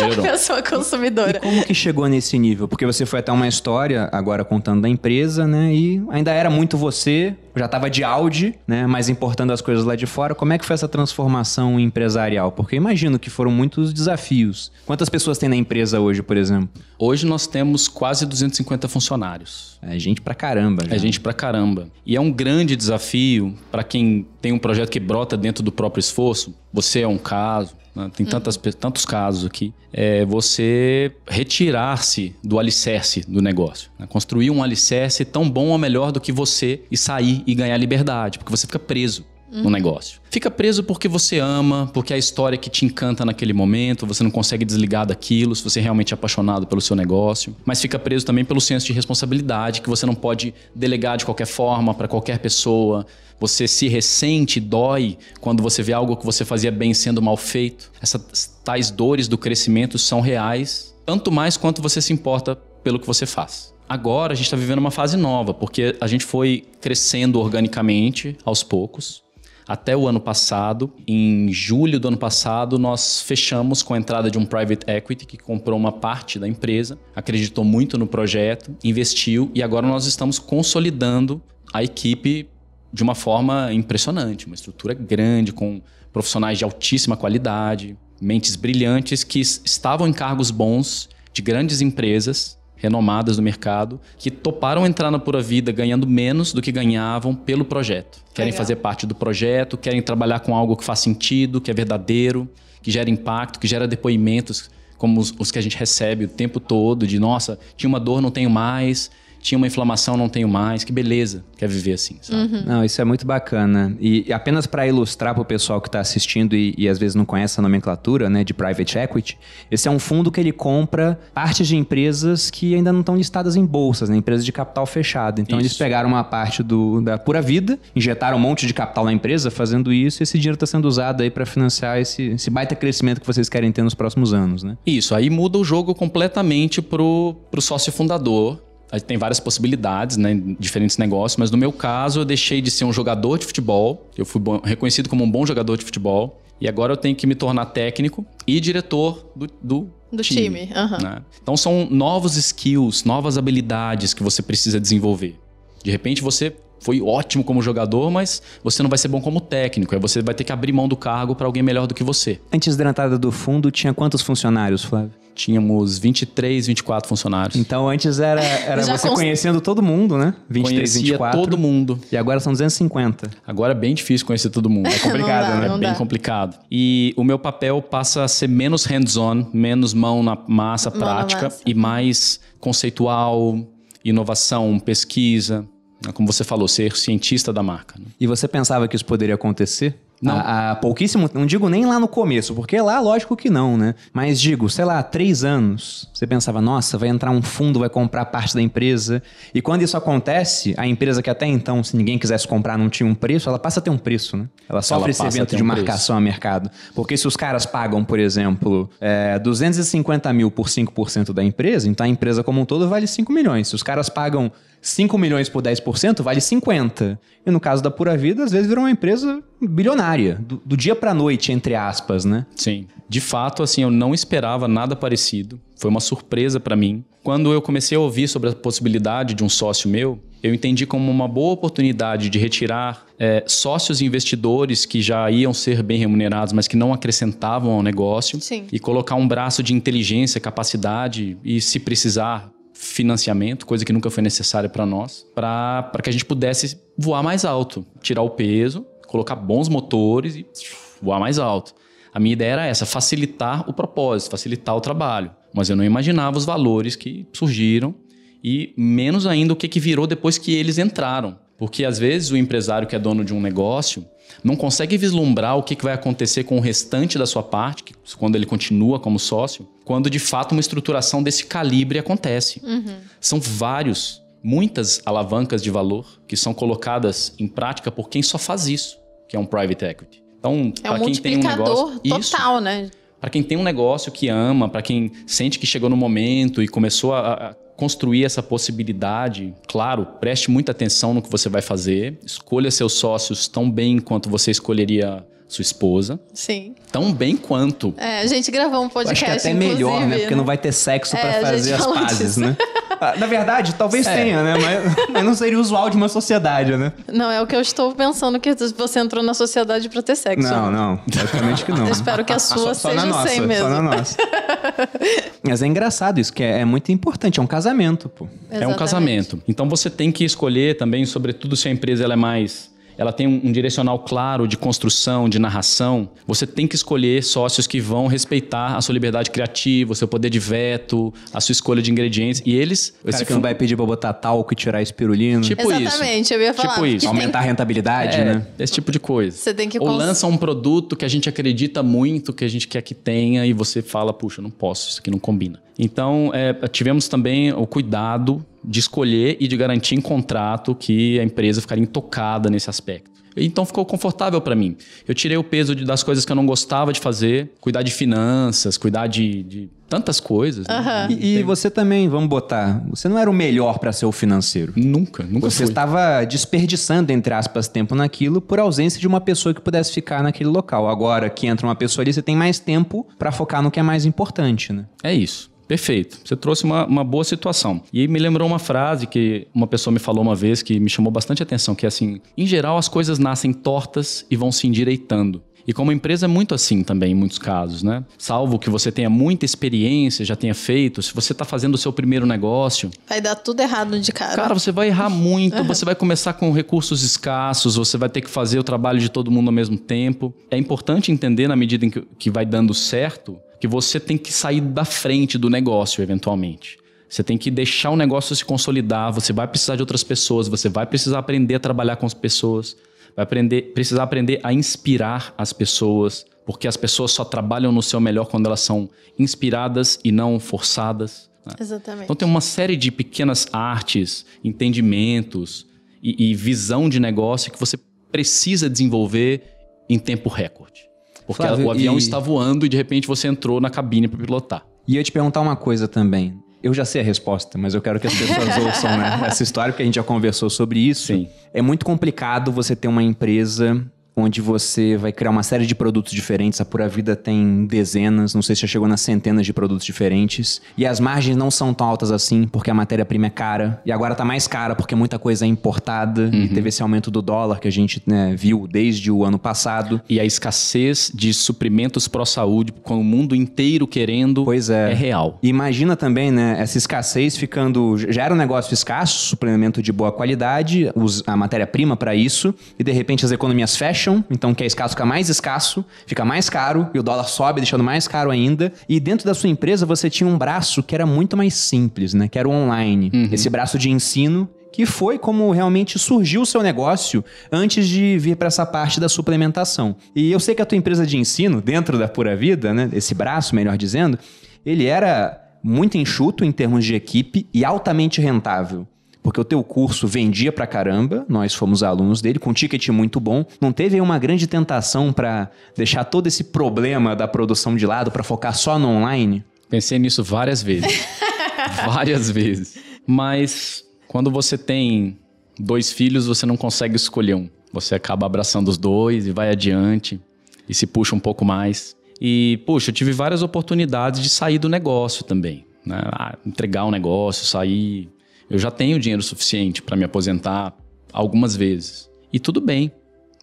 Melhorou. *laughs* Pessoa E consumidora. como que chegou nesse nível? Porque você foi até uma história, agora contando da empresa, né? E ainda era muito você, já tava de Audi, né? Mas importando as coisas lá de fora. Como é que foi essa transformação empresarial? Porque eu imagino que foram muitos desafios. Quantas pessoas tem na empresa hoje, por exemplo? Hoje nós temos quase 250 funcionários. É gente pra caramba. já. É gente pra caramba. E é um grande desafio para quem tem um projeto que brota dentro do próprio esforço. Você é um caso, né? tem tantas, pe- tantos casos aqui. É você retirar-se do alicerce do negócio. né? Construir um alicerce tão bom ou melhor do que você e sair e ganhar liberdade, porque você fica preso. No negócio. Fica preso porque você ama, porque é a história que te encanta naquele momento, você não consegue desligar daquilo, se você é realmente apaixonado pelo seu negócio. Mas fica preso também pelo senso de responsabilidade, que você não pode delegar de qualquer forma para qualquer pessoa. Você se ressente, dói quando você vê algo que você fazia bem sendo mal feito. Essas tais dores do crescimento são reais, tanto mais quanto você se importa pelo que você faz. Agora a gente está vivendo uma fase nova, porque a gente foi crescendo organicamente aos poucos. Até o ano passado, em julho do ano passado, nós fechamos com a entrada de um private equity que comprou uma parte da empresa, acreditou muito no projeto, investiu e agora nós estamos consolidando a equipe de uma forma impressionante, uma estrutura grande com profissionais de altíssima qualidade, mentes brilhantes que estavam em cargos bons de grandes empresas renomadas do mercado que toparam entrar na Pura Vida ganhando menos do que ganhavam pelo projeto. Querem Legal. fazer parte do projeto, querem trabalhar com algo que faz sentido, que é verdadeiro, que gera impacto, que gera depoimentos como os, os que a gente recebe o tempo todo de nossa, tinha uma dor, não tenho mais, tinha uma inflamação, não tenho mais, que beleza, quer viver assim, sabe? Não, isso é muito bacana. E e apenas para ilustrar para o pessoal que está assistindo e, e às vezes não conhece a nomenclatura né, de private equity, esse é um fundo que ele compra partes de empresas que ainda não estão listadas em bolsas, né, empresas de capital fechado. Então eles Isso. pegaram uma parte do, da pura vida, injetaram um monte de capital na empresa fazendo isso, e esse dinheiro está sendo usado aí para financiar esse, esse baita crescimento que vocês querem ter nos próximos anos, né? Isso, aí muda o jogo completamente pro, pro sócio fundador. Tem várias possibilidades, né, em diferentes negócios, mas no meu caso eu deixei de ser um jogador de futebol, eu fui bom- reconhecido como um bom jogador de futebol, e agora eu tenho que me tornar técnico e diretor do, do, Do time, aham. né? Então são novos skills, novas habilidades que você precisa desenvolver. De repente você foi ótimo como jogador, mas você não vai ser bom como técnico, aí você vai ter que abrir mão do cargo para alguém melhor do que você. Antes da entrada do fundo, tinha quantos funcionários, Flávio? Tínhamos 23, 24 funcionários. Então antes era, era *laughs* você cons- conhecendo todo mundo, né? 23, Conhecia 24. todo mundo. E agora são 250. Agora é bem difícil conhecer todo mundo. *laughs* É complicado, dá, né? É bem dá. complicado. E o meu papel passa a ser menos hands-on, menos mão na massa Mão na prática massa. e mais conceitual, inovação, pesquisa. Né? Como você falou, ser cientista da marca. né? E você pensava que isso poderia acontecer? Não. Há, há pouquíssimo, não digo nem lá no começo, porque lá lógico que não, né? Mas digo, sei lá, há três anos, você pensava, nossa, vai entrar um fundo, vai comprar parte da empresa. E quando isso acontece, a empresa que até então, se ninguém quisesse comprar, não tinha um preço, ela passa a ter um preço, né? Ela sofre Ela esse evento ter de um marcação a mercado. Porque se os caras pagam, por exemplo, é, 250 mil por 5% da empresa, então a empresa como um todo vale 5 milhões. Se os caras pagam 5 milhões por 10%, vale 50. E no caso da Pura Vida, às vezes virou uma empresa bilionária, do, do dia pra noite, entre aspas, né? Sim. De fato, assim, eu não esperava nada parecido. Foi uma surpresa para mim. Quando eu comecei a ouvir sobre a possibilidade de um sócio meu, eu entendi como uma boa oportunidade de retirar é, sócios e investidores que já iam ser bem remunerados, mas que não acrescentavam ao negócio, Sim. e colocar um braço de inteligência, capacidade e, se precisar, financiamento, coisa que nunca foi necessária para nós, para que a gente pudesse voar mais alto, tirar o peso, colocar bons motores e voar mais alto. A minha ideia era essa, facilitar o propósito, facilitar o trabalho. Mas eu não imaginava os valores que surgiram e menos ainda o que, que virou depois que eles entraram. Porque às vezes o empresário que é dono de um negócio não consegue vislumbrar o que, que vai acontecer com o restante da sua parte, que- quando ele continua como sócio, quando de fato uma estruturação desse calibre acontece. São vários, muitas alavancas de valor que são colocadas em prática por quem só faz isso, que é um private equity. Então, É um para quem tem um negócio, isso, total, né? para quem tem um negócio que ama, para quem sente que chegou no momento e começou a, a construir essa possibilidade, claro, preste muita atenção no que você vai fazer, escolha seus sócios tão bem quanto você escolheria sua esposa, Sim. tão bem quanto. É, a gente gravou um podcast, Acho que é até melhor, né? Porque não vai ter sexo É, pra a gente fazer as pazes, disso. né? *laughs* Ah, Na verdade, talvez É. tenha, né? Mas, *laughs* mas não seria usual de uma sociedade, né? Não, é o que eu estou pensando que você entrou na sociedade pra ter sexo. Não, não. Logicamente que não. Eu espero que a *laughs* sua Só- só seja na nossa, sem mesmo. Só na nossa. Mas é engraçado isso, que é, é muito importante. É um casamento, pô. É um Exatamente. casamento. Então você tem que escolher também, sobretudo se a empresa ela é mais. Ela tem um um direcional claro de construção, de narração. Você tem que escolher sócios que vão respeitar a sua liberdade criativa, o seu poder de veto, a sua escolha de ingredientes. E eles. O cara esse que não vai pedir pra botar talco e tirar espirulina. Tipo isso. Exatamente, eu ia falar. Tipo isso. que tem- Aumentar a rentabilidade, É, né? esse tipo de coisa. Você tem que Ou cons- lança um produto que a gente acredita muito, que a gente quer que tenha, e você fala, puxa, não posso, isso aqui não combina. Então, é, tivemos também o cuidado de escolher e de garantir em contrato que a empresa ficaria intocada nesse aspecto. Então ficou confortável para mim. Eu tirei o peso de, das coisas que eu não gostava de fazer, cuidar de finanças, cuidar de, de tantas coisas. né? E, e você também, vamos botar, você não era o melhor para ser o financeiro. Nunca, nunca Você fui. estava desperdiçando, entre aspas, tempo naquilo por ausência de uma pessoa que pudesse ficar naquele local. Agora que entra uma pessoa ali, você tem mais tempo para focar no que é mais importante, né? É isso. Perfeito. Você trouxe uma, uma boa situação. E me lembrou uma frase que uma pessoa me falou uma vez que me chamou bastante atenção, que é assim: em geral as coisas nascem tortas e vão se endireitando. E como empresa é muito assim também, em muitos casos, né? Salvo que você tenha muita experiência, já tenha feito, se você está fazendo o seu primeiro negócio, Vai dar tudo errado de cara. Cara, você vai errar *laughs* muito, você vai começar com recursos escassos, você vai ter que fazer o trabalho de todo mundo ao mesmo tempo. É importante entender, na medida em que vai dando certo, que você tem que sair da frente do negócio, eventualmente. Você tem que deixar o negócio se consolidar, você vai precisar de outras pessoas, você vai precisar aprender a trabalhar com as pessoas, vai aprender, precisar aprender a inspirar as pessoas, porque as pessoas só trabalham no seu melhor quando elas são inspiradas e não forçadas. né? Exatamente. Então tem uma série de pequenas artes, entendimentos e, e visão de negócio que você precisa desenvolver em tempo recorde. Porque Flávio, o avião e- está voando e de repente você entrou na cabine para pilotar. E eu ia te perguntar uma coisa também. Eu já sei a resposta, mas eu quero que as pessoas *laughs* ouçam né, essa história, porque a gente já conversou sobre isso. Sim. É muito complicado você ter uma empresa onde você vai criar uma série de produtos diferentes. A Pura Vida tem dezenas, não sei se já chegou nas centenas de produtos diferentes. E as margens não são tão altas assim, porque a matéria-prima é cara. E agora tá mais cara, porque muita coisa é importada. E teve esse aumento do dólar que a gente né, viu desde o ano passado. E a escassez de suprimentos pró-saúde, com o mundo inteiro querendo, Pois é. é real. E Imagina também, né, essa escassez ficando. Já era um negócio escasso, suplemento de boa qualidade, a matéria-prima para isso, e de repente as economias fecham, então o que é escasso fica mais escasso, fica mais caro, e o dólar sobe, deixando mais caro ainda. E dentro da sua empresa você tinha um braço que era muito mais simples, né, que era o online. Esse braço de ensino. Que foi como realmente surgiu o seu negócio antes de vir para essa parte da suplementação. E eu sei que a tua empresa de ensino, dentro da Pura Vida, né, esse braço, melhor dizendo, ele era muito enxuto em termos de equipe e altamente rentável. Porque o teu curso vendia pra caramba, nós fomos alunos dele, com ticket muito bom. Não teve aí uma grande tentação pra deixar todo esse problema da produção de lado pra focar só no online? Pensei nisso várias vezes. *laughs* várias vezes. Mas quando você tem dois filhos, você não consegue escolher um. Você acaba abraçando os dois e vai adiante e se puxa um pouco mais. E, puxa, eu tive várias oportunidades de sair do negócio também. Né? Ah, entregar um negócio, sair. Eu já tenho dinheiro suficiente para me aposentar algumas vezes. E tudo bem.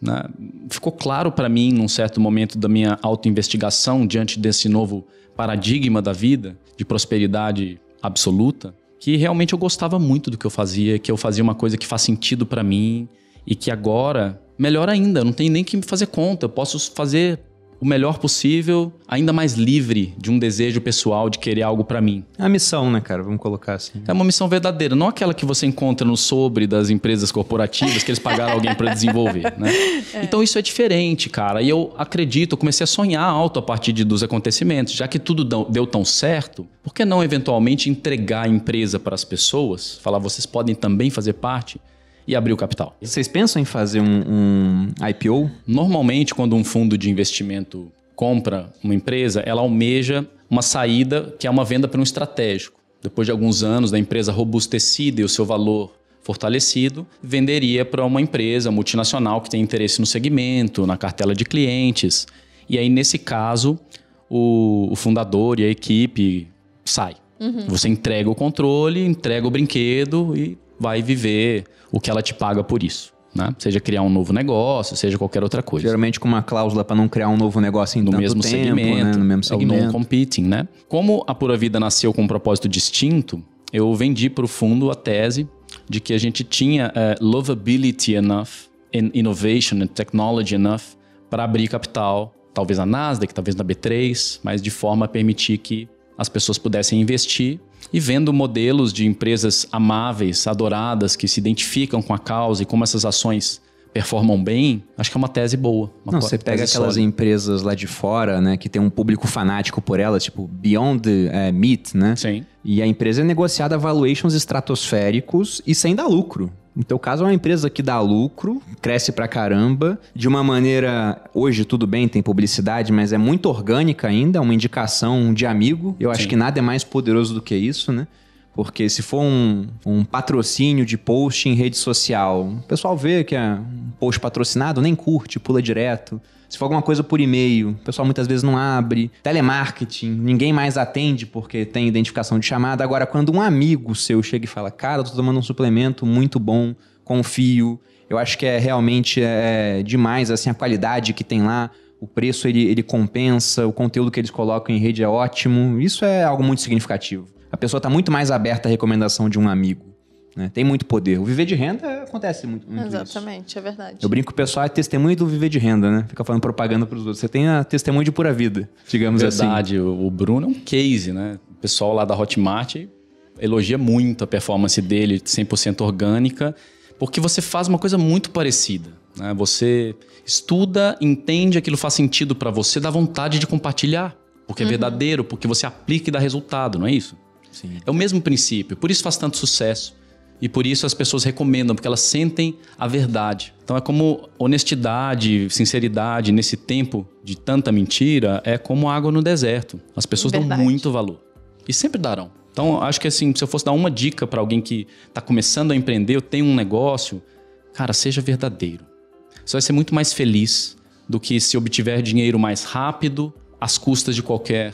né? Ficou claro para mim, num certo momento da minha autoinvestigação, diante desse novo paradigma da vida, de prosperidade absoluta, que realmente eu gostava muito do que eu fazia, que eu fazia uma coisa que faz sentido para mim e que agora, melhor ainda, não tenho nem que me fazer conta, eu posso fazer o melhor possível, ainda mais livre de um desejo pessoal de querer algo para mim. É a missão, né, cara? Vamos colocar assim. É uma missão verdadeira, não aquela que você encontra no sobre das empresas corporativas que eles pagaram alguém para desenvolver, né? *laughs* Então isso é diferente, cara. E eu acredito, eu comecei a sonhar alto a partir de- dos acontecimentos, já que tudo deu tão certo, por que não eventualmente entregar a empresa para as pessoas, falar vocês podem também fazer parte e abrir o capital? Vocês pensam em fazer um, um IPO? Normalmente, quando um fundo de investimento compra uma empresa, ela almeja uma saída que é uma venda para um estratégico. Depois de alguns anos da empresa robustecida e o seu valor fortalecido, venderia para uma empresa multinacional que tem interesse no segmento, na cartela de clientes. E aí, nesse caso, o, o fundador e a equipe sai. Você entrega o controle, entrega o brinquedo e vai viver o que ela te paga por isso. Né? Seja criar um novo negócio, seja qualquer outra coisa. Geralmente com uma cláusula para não criar um novo negócio em No mesmo tempo, segmento, né? No mesmo é segmento. non-competing, né? Como a Pura Vida nasceu com um propósito distinto, eu vendi para o fundo a tese de que a gente tinha eh, lovability enough, and innovation and technology enough para abrir capital, talvez na Nasdaq, talvez na B3, mas de forma a permitir que as pessoas pudessem investir e vendo modelos de empresas amáveis, adoradas, que se identificam com a causa e como essas ações performam bem, acho que é uma tese boa. uma Não, você pega aquelas sólida. empresas lá de fora, né, que tem um público fanático por elas, tipo Beyond é, Meat, né? Sim. E a empresa é negociada a valuations estratosféricos e sem dar lucro. No teu caso, é uma empresa que dá lucro, cresce pra caramba, de uma maneira. Hoje, tudo bem, tem publicidade, mas é muito orgânica ainda, é uma indicação de amigo. Eu acho Sim. que nada é mais poderoso do que isso, né? Porque se for um, um patrocínio de post em rede social, o pessoal vê que é um post patrocinado, nem curte, pula direto. Se for alguma coisa por e-mail, o pessoal muitas vezes não abre. Telemarketing, ninguém mais atende porque tem identificação de chamada. Agora, quando um amigo seu chega e fala, cara, eu tô tomando um suplemento muito bom, confio. Eu acho que é realmente é, demais assim, a qualidade que tem lá. O preço ele, ele compensa, o conteúdo que eles colocam em rede é ótimo. Isso é algo muito significativo. A pessoa está muito mais aberta à recomendação de um amigo. Né? Tem muito poder. O viver de renda acontece muito, muito isso. Exatamente, é verdade. Eu brinco que o pessoal é testemunho do viver de renda, né? Fica falando propaganda para os outros. Você tem a testemunho de pura vida, digamos assim. Verdade, o Bruno é um case, né? O pessoal lá da Hotmart elogia muito a performance dele, 100% orgânica, porque você faz uma coisa muito parecida. Né? Você estuda, entende, aquilo faz sentido para você, dá vontade de compartilhar, porque é verdadeiro, porque você aplica e dá resultado, não é isso? Sim. É o mesmo princípio, por isso faz tanto sucesso. E por isso as pessoas recomendam, porque elas sentem a verdade. Então é como honestidade, sinceridade nesse tempo de tanta mentira, é como água no deserto. As pessoas dão Verdade. muito valor. E sempre darão. Então acho que assim, se eu fosse dar uma dica para alguém que está começando a empreender, eu tenho um negócio, cara, seja verdadeiro. Você vai ser muito mais feliz do que se obtiver dinheiro mais rápido, às custas de qualquer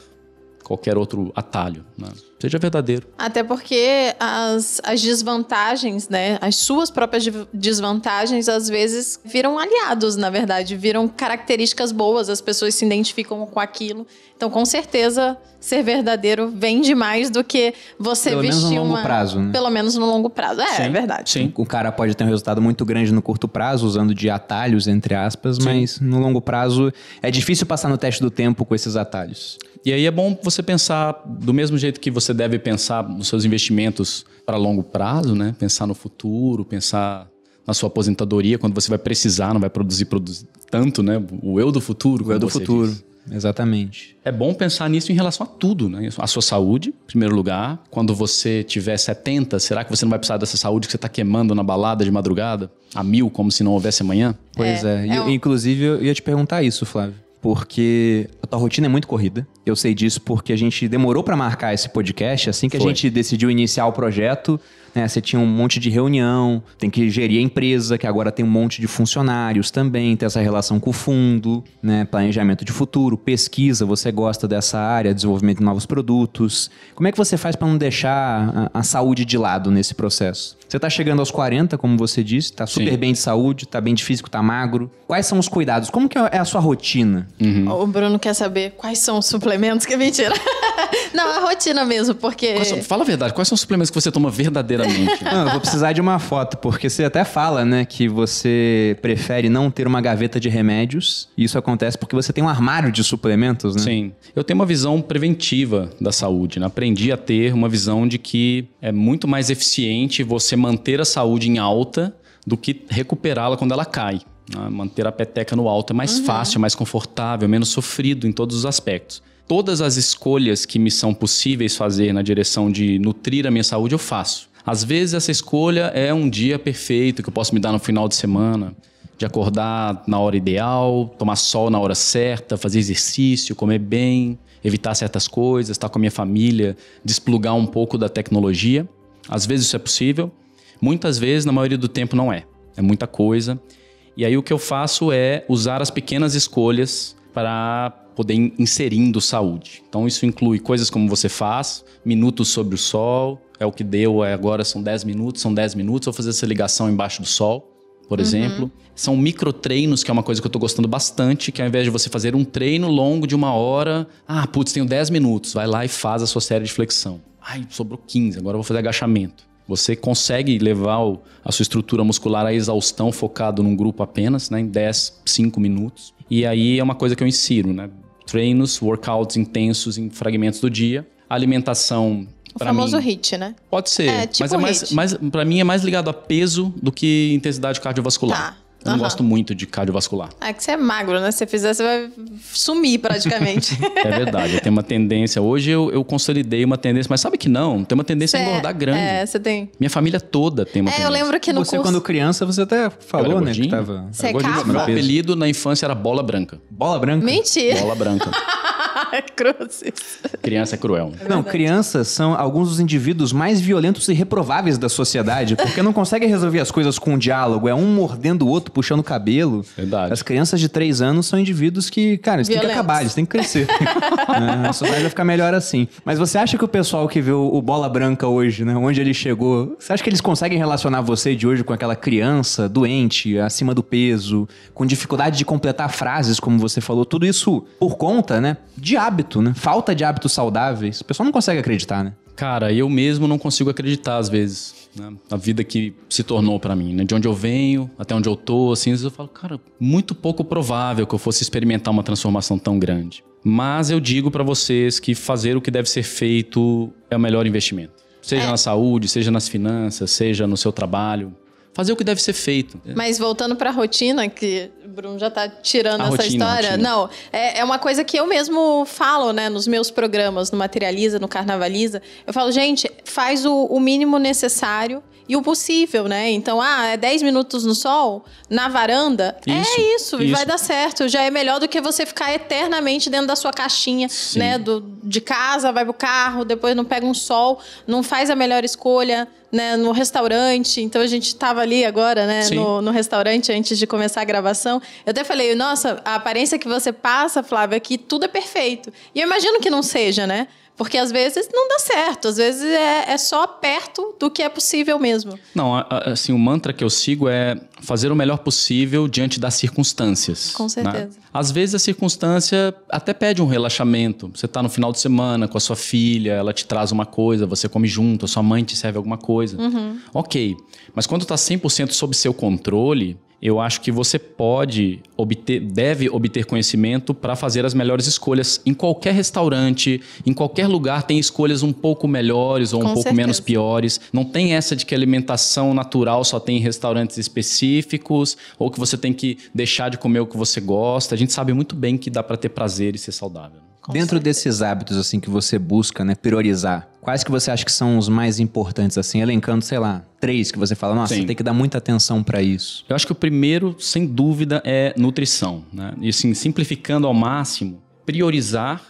qualquer outro atalho. né? Seja verdadeiro. Até porque as, as desvantagens, né? As suas próprias desvantagens, às vezes, viram aliados, na verdade. Viram características boas, as pessoas se identificam com aquilo. Então, com certeza, ser verdadeiro vende mais do que você Pelo menos no vestir longo uma... prazo, né? Pelo menos no longo prazo. É, é Sim, verdade. Sim. O cara pode ter um resultado muito grande no curto prazo, usando de atalhos, entre aspas, mas no longo prazo é difícil passar no teste do tempo com esses atalhos. E aí é bom você pensar do mesmo jeito que você deve pensar nos seus investimentos para longo prazo, né? Pensar no futuro, pensar na sua aposentadoria, quando você vai precisar, não vai produzir, produzir tanto, né? O eu do futuro. O é como do futuro. diz. Exatamente. É bom pensar nisso em relação a tudo, né? A sua saúde, em primeiro lugar. Quando você tiver 70, será que você não vai precisar dessa saúde que você está queimando na balada de madrugada? A mil, como se não houvesse amanhã? Pois é. É, E, é um- Inclusive, eu ia te perguntar isso, Flávio. Porque a tua rotina é muito corrida. Eu sei disso porque a gente demorou pra marcar esse podcast. Assim que a Foi. gente decidiu iniciar o projeto, né? Você tinha um monte de reunião, tem que gerir a empresa, que agora tem um monte de funcionários também, tem essa relação com o fundo, né? Planejamento de futuro, pesquisa, você gosta dessa área, desenvolvimento de novos produtos. Como é que você faz pra não deixar a, a saúde de lado nesse processo? Você tá chegando aos 40, como você disse, tá super Sim. bem de saúde, tá bem de físico, tá magro. Quais são os cuidados? Como que é a sua rotina? O Bruno quer saber quais são os suplementos que é mentira. *laughs* Não, a rotina mesmo, porque. São- fala a verdade, quais são os suplementos que você toma verdadeiramente? *laughs* Não, eu vou precisar de uma foto, porque você até fala, né, que você prefere não ter uma gaveta de remédios. E isso acontece porque você tem um armário de suplementos, né? Sim. Eu tenho uma visão preventiva da saúde. Né? Aprendi a ter uma visão de que é muito mais eficiente você manter a saúde em alta do que recuperá-la quando ela cai. né? Manter a peteca no alto é mais fácil, é mais confortável, menos sofrido em todos os aspectos. Todas as escolhas que me são possíveis fazer na direção de nutrir a minha saúde, eu faço. Às vezes essa escolha é um dia perfeito que eu posso me dar no final de semana de acordar na hora ideal, tomar sol na hora certa, fazer exercício, comer bem, evitar certas coisas, estar com a minha família, desplugar um pouco da tecnologia. Às vezes isso é possível, muitas vezes, na maioria do tempo, não é. É muita coisa. E aí o que eu faço é usar as pequenas escolhas para poder in- inserindo saúde. Então isso inclui coisas como você faz, minutos sobre o sol, é o que deu, é agora são 10 minutos, são 10 minutos, vou fazer essa ligação embaixo do sol por exemplo. São microtreinos, que é uma coisa que eu tô gostando bastante, que ao invés de você fazer um treino longo de uma hora, ah, putz, tenho 10 minutos, vai lá e faz a sua série de flexão. Ai, sobrou 15, agora eu vou fazer agachamento. Você consegue levar o- a sua estrutura muscular à exaustão focado num grupo apenas, né, em 10, 5 minutos. E aí é uma coisa que eu insiro, né? Treinos, workouts intensos em fragmentos do dia. Alimentação, O famoso mim, HIT, né? Pode ser, É, tipo mas é mais, mais para mim é mais ligado a peso do que intensidade cardiovascular. Tá. Eu não Aham. gosto muito de cardiovascular. É que você é magro, né? Se você fizer, você vai sumir praticamente. *laughs* É verdade, eu tenho uma tendência. Hoje eu, eu consolidei uma tendência, mas sabe que não? Tem uma tendência a Você- engordar grande. É, você tem. Minha família toda tem uma É, tendência. eu lembro que no você, curso. quando criança, você até falou, né? Que tava. Você é? Meu apelido na infância era bola branca. Bola branca? Mentira. Bola branca. *laughs* *laughs* Cruzes. Criança é cruel. Não, crianças são alguns dos indivíduos mais violentos e reprováveis da sociedade, porque não conseguem resolver as coisas com um diálogo, é um mordendo o outro, puxando o cabelo. Verdade. As crianças de 3 anos são indivíduos que, cara, eles têm que acabar, eles têm que crescer. *laughs* É, a sociedade vai ficar melhor assim. Mas você acha que o pessoal que vê o, o Bola Branca hoje, né, onde ele chegou, você acha que eles conseguem relacionar você de hoje com aquela criança doente, acima do peso, com dificuldade de completar frases, como você falou, tudo isso por conta, né, de hábito, né? Falta de hábitos saudáveis. O pessoal não consegue acreditar, né? Cara, eu mesmo não consigo acreditar às vezes, né? A vida que se tornou pra mim, né? De onde eu venho, até onde eu tô, assim, às vezes eu falo, cara, muito pouco provável que eu fosse experimentar uma transformação tão grande. Mas eu digo pra vocês que fazer o que deve ser feito é o melhor investimento. Seja É. na saúde, seja nas finanças, seja no seu trabalho. Fazer o que deve ser feito. Mas voltando pra rotina, que o Bruno já tá tirando A essa rotina, história. Não, é, é uma coisa que eu mesmo falo, né, nos meus programas, no Materializa, no Carnavaliza. Eu falo, gente, faz o, o mínimo necessário e o possível, né? Então, ah, é 10 minutos no sol, na varanda. Isso, é isso, e isso. vai dar certo. Já é melhor do que você ficar eternamente dentro da sua caixinha, Sim. né? Do, de casa, vai pro carro, depois não pega um sol, não faz a melhor escolha, né? No restaurante. Então a gente tava ali agora, né? No, no restaurante antes de começar a gravação. Eu até falei, nossa, a aparência que você passa, Flávia, que tudo é perfeito. E eu imagino que não seja, né? Porque às vezes não dá certo, às vezes é, é só perto do que é possível mesmo. Não, assim, o mantra que eu sigo é fazer o melhor possível diante das circunstâncias. Com certeza. né? Às vezes a circunstância até pede um relaxamento. Você tá no final de semana com a sua filha, ela te traz uma coisa, você come junto, a sua mãe te serve alguma coisa. Uhum. Ok. Mas quando tá 100% sob seu controle, eu acho que você pode obter, deve obter conhecimento para fazer as melhores escolhas. Em qualquer restaurante, em qualquer lugar, tem escolhas um pouco melhores ou um Com pouco certeza. menos piores. Não tem essa de que a alimentação natural só tem em restaurantes específicos ou que você tem que deixar de comer o que você gosta. A gente sabe muito bem que dá para ter prazer e ser saudável. Com Dentro certeza. desses hábitos assim que você busca, né, priorizar, quais que você acha que são os mais importantes assim, elencando, sei lá, três que você fala, nossa, Sim. tem que dar muita atenção pra isso. Eu acho que o primeiro, sem dúvida, é nutrição. Né? E assim, simplificando ao máximo, priorizar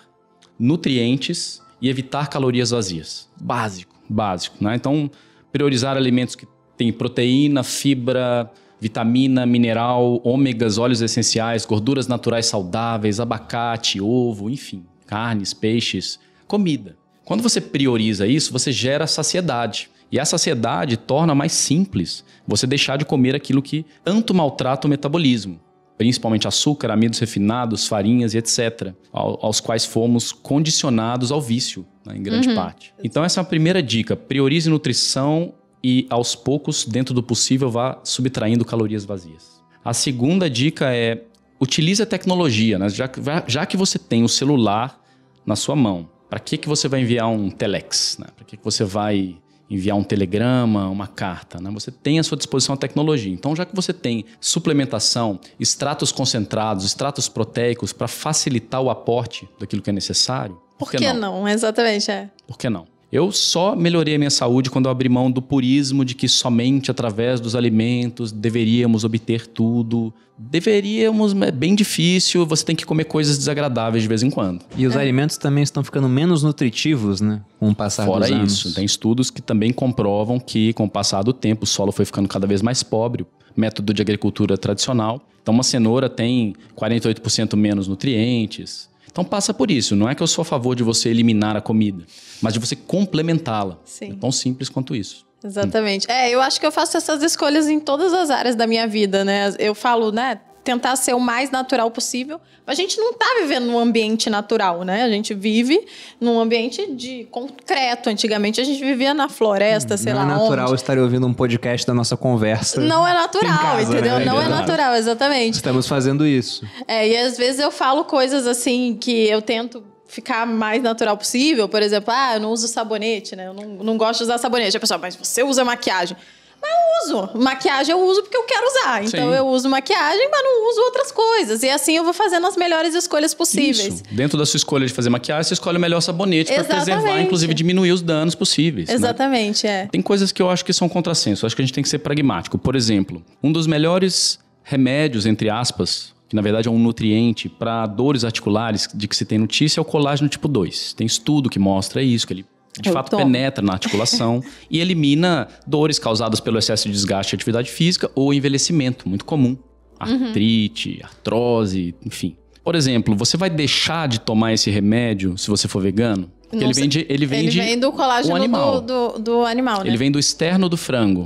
nutrientes e evitar calorias vazias. Básico, básico. Né? Então, priorizar alimentos que têm proteína, fibra, vitamina, mineral, ômegas, óleos essenciais, gorduras naturais saudáveis, abacate, ovo, enfim, carnes, peixes, comida. Quando você prioriza isso, você gera saciedade. E a saciedade torna mais simples você deixar de comer aquilo que tanto maltrata o metabolismo, principalmente açúcar, amidos refinados, farinhas e etc., ao- aos quais fomos condicionados ao vício, né, em grande parte. Então, essa é a primeira dica: priorize nutrição e, aos poucos, dentro do possível, vá subtraindo calorias vazias. A segunda dica é utilize a tecnologia, né? já, que- já que você tem o celular na sua mão. Para que, que você vai enviar um telex? Né? Para que, que você vai enviar um telegrama, uma carta? Né? Você tem à sua disposição a tecnologia. Então, já que você tem suplementação, extratos concentrados, extratos proteicos para facilitar o aporte daquilo que é necessário, Por que, não? Exatamente, é. por que não? Eu só melhorei a minha saúde quando eu abri mão do purismo de que somente através dos alimentos deveríamos obter tudo. Deveríamos, é bem difícil, você tem que comer coisas desagradáveis de vez em quando. E os alimentos também estão ficando menos nutritivos, né, com o passar Fora dos anos. isso, tem estudos que também comprovam que, com o passar do tempo, o solo foi ficando cada vez mais pobre, método de agricultura tradicional. Então, uma cenoura tem 48% menos nutrientes. Então, passa por isso. Não é que eu sou a favor de você eliminar a comida, mas de você complementá-la. Sim. É tão simples quanto isso. Exatamente. É, eu acho que eu faço essas escolhas em todas as áreas da minha vida, né? Eu falo, né? Tentar ser o mais natural possível. A gente não tá vivendo num ambiente natural, né? A gente vive num ambiente de concreto. Antigamente a gente vivia na floresta, sei não lá é natural onde. estar ouvindo um podcast da nossa conversa. Não é natural, casa, entendeu? né? Não é Verdade. natural, exatamente. Estamos fazendo isso. É, e às vezes eu falo coisas assim que eu tento ficar mais natural possível. Por exemplo, ah, eu não uso sabonete, né? Eu não, não gosto de usar sabonete. A pessoa, mas você usa maquiagem. Mas eu uso. Maquiagem eu uso porque eu quero usar. Então Sim. eu uso maquiagem, mas não uso outras coisas. E assim eu vou fazendo as melhores escolhas possíveis. Isso. Dentro da sua escolha de fazer maquiagem, você escolhe o melhor sabonete para preservar, inclusive diminuir os danos possíveis. né? Exatamente, é. Tem coisas que eu acho que são contrassenso. Eu acho que a gente tem que ser pragmático. Por exemplo, um dos melhores remédios, entre aspas, que na verdade é um nutriente para dores articulares de que se tem notícia, é o colágeno tipo 2. Tem estudo que mostra isso, que ele de Eu fato tomo. penetra na articulação *laughs* e elimina dores causadas pelo excesso de desgaste de atividade física ou envelhecimento, muito comum. Artrite, artrose, enfim. Por exemplo, você vai deixar de tomar esse remédio se você for vegano? Porque Não ele sei. vende, ele vende Ele vem do colágeno animal. do, do, do animal, né? Ele vem do externo do frango.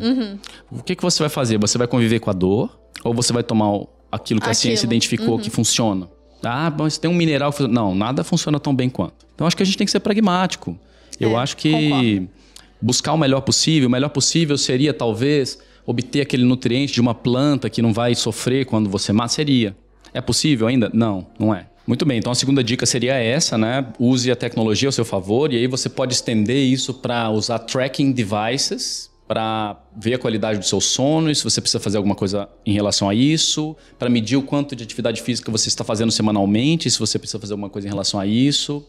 O que, que você vai fazer? Você vai conviver com a dor? Ou você vai tomar o- aquilo que a Aquilo. ciência identificou que funciona? Ah, mas tem um mineral Não, nada funciona tão bem quanto. Então, acho que a gente tem que ser pragmático. Eu É, acho que concordo. buscar o melhor possível. O melhor possível seria, talvez, obter aquele nutriente de uma planta que não vai sofrer quando você mata. Seria. É possível ainda? Não, não é. Muito bem, então a segunda dica seria essa, né? Use a tecnologia ao seu favor e aí você pode estender isso para usar tracking devices para ver a qualidade do seu sono e se você precisa fazer alguma coisa em relação a isso, para medir o quanto de atividade física você está fazendo semanalmente, se você precisa fazer alguma coisa em relação a isso,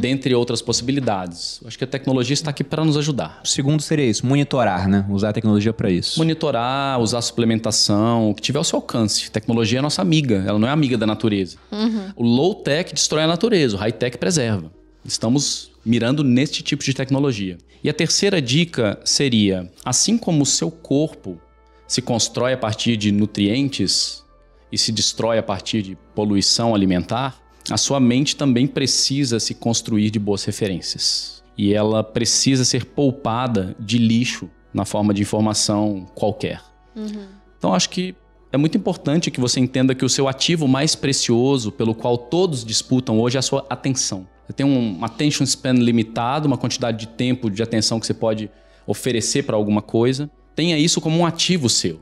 dentre outras possibilidades. Eu acho que a tecnologia está aqui para nos ajudar. O segundo seria isso, monitorar, né? Usar a tecnologia para isso. Monitorar, usar suplementação, o que tiver ao seu alcance. Tecnologia é nossa amiga, ela não é amiga da natureza. O low tech destrói a natureza, o high tech preserva. Estamos mirando neste tipo de tecnologia. E a terceira dica seria: assim como o seu corpo se constrói a partir de nutrientes e se destrói a partir de poluição alimentar, a sua mente também precisa se construir de boas referências. E ela precisa ser poupada de lixo na forma de informação qualquer. Então acho que é muito importante que você entenda que o seu ativo mais precioso, pelo qual todos disputam hoje, é a sua atenção. Você tem um attention span limitado, uma quantidade de tempo de atenção que você pode oferecer para alguma coisa. Tenha isso como um ativo seu.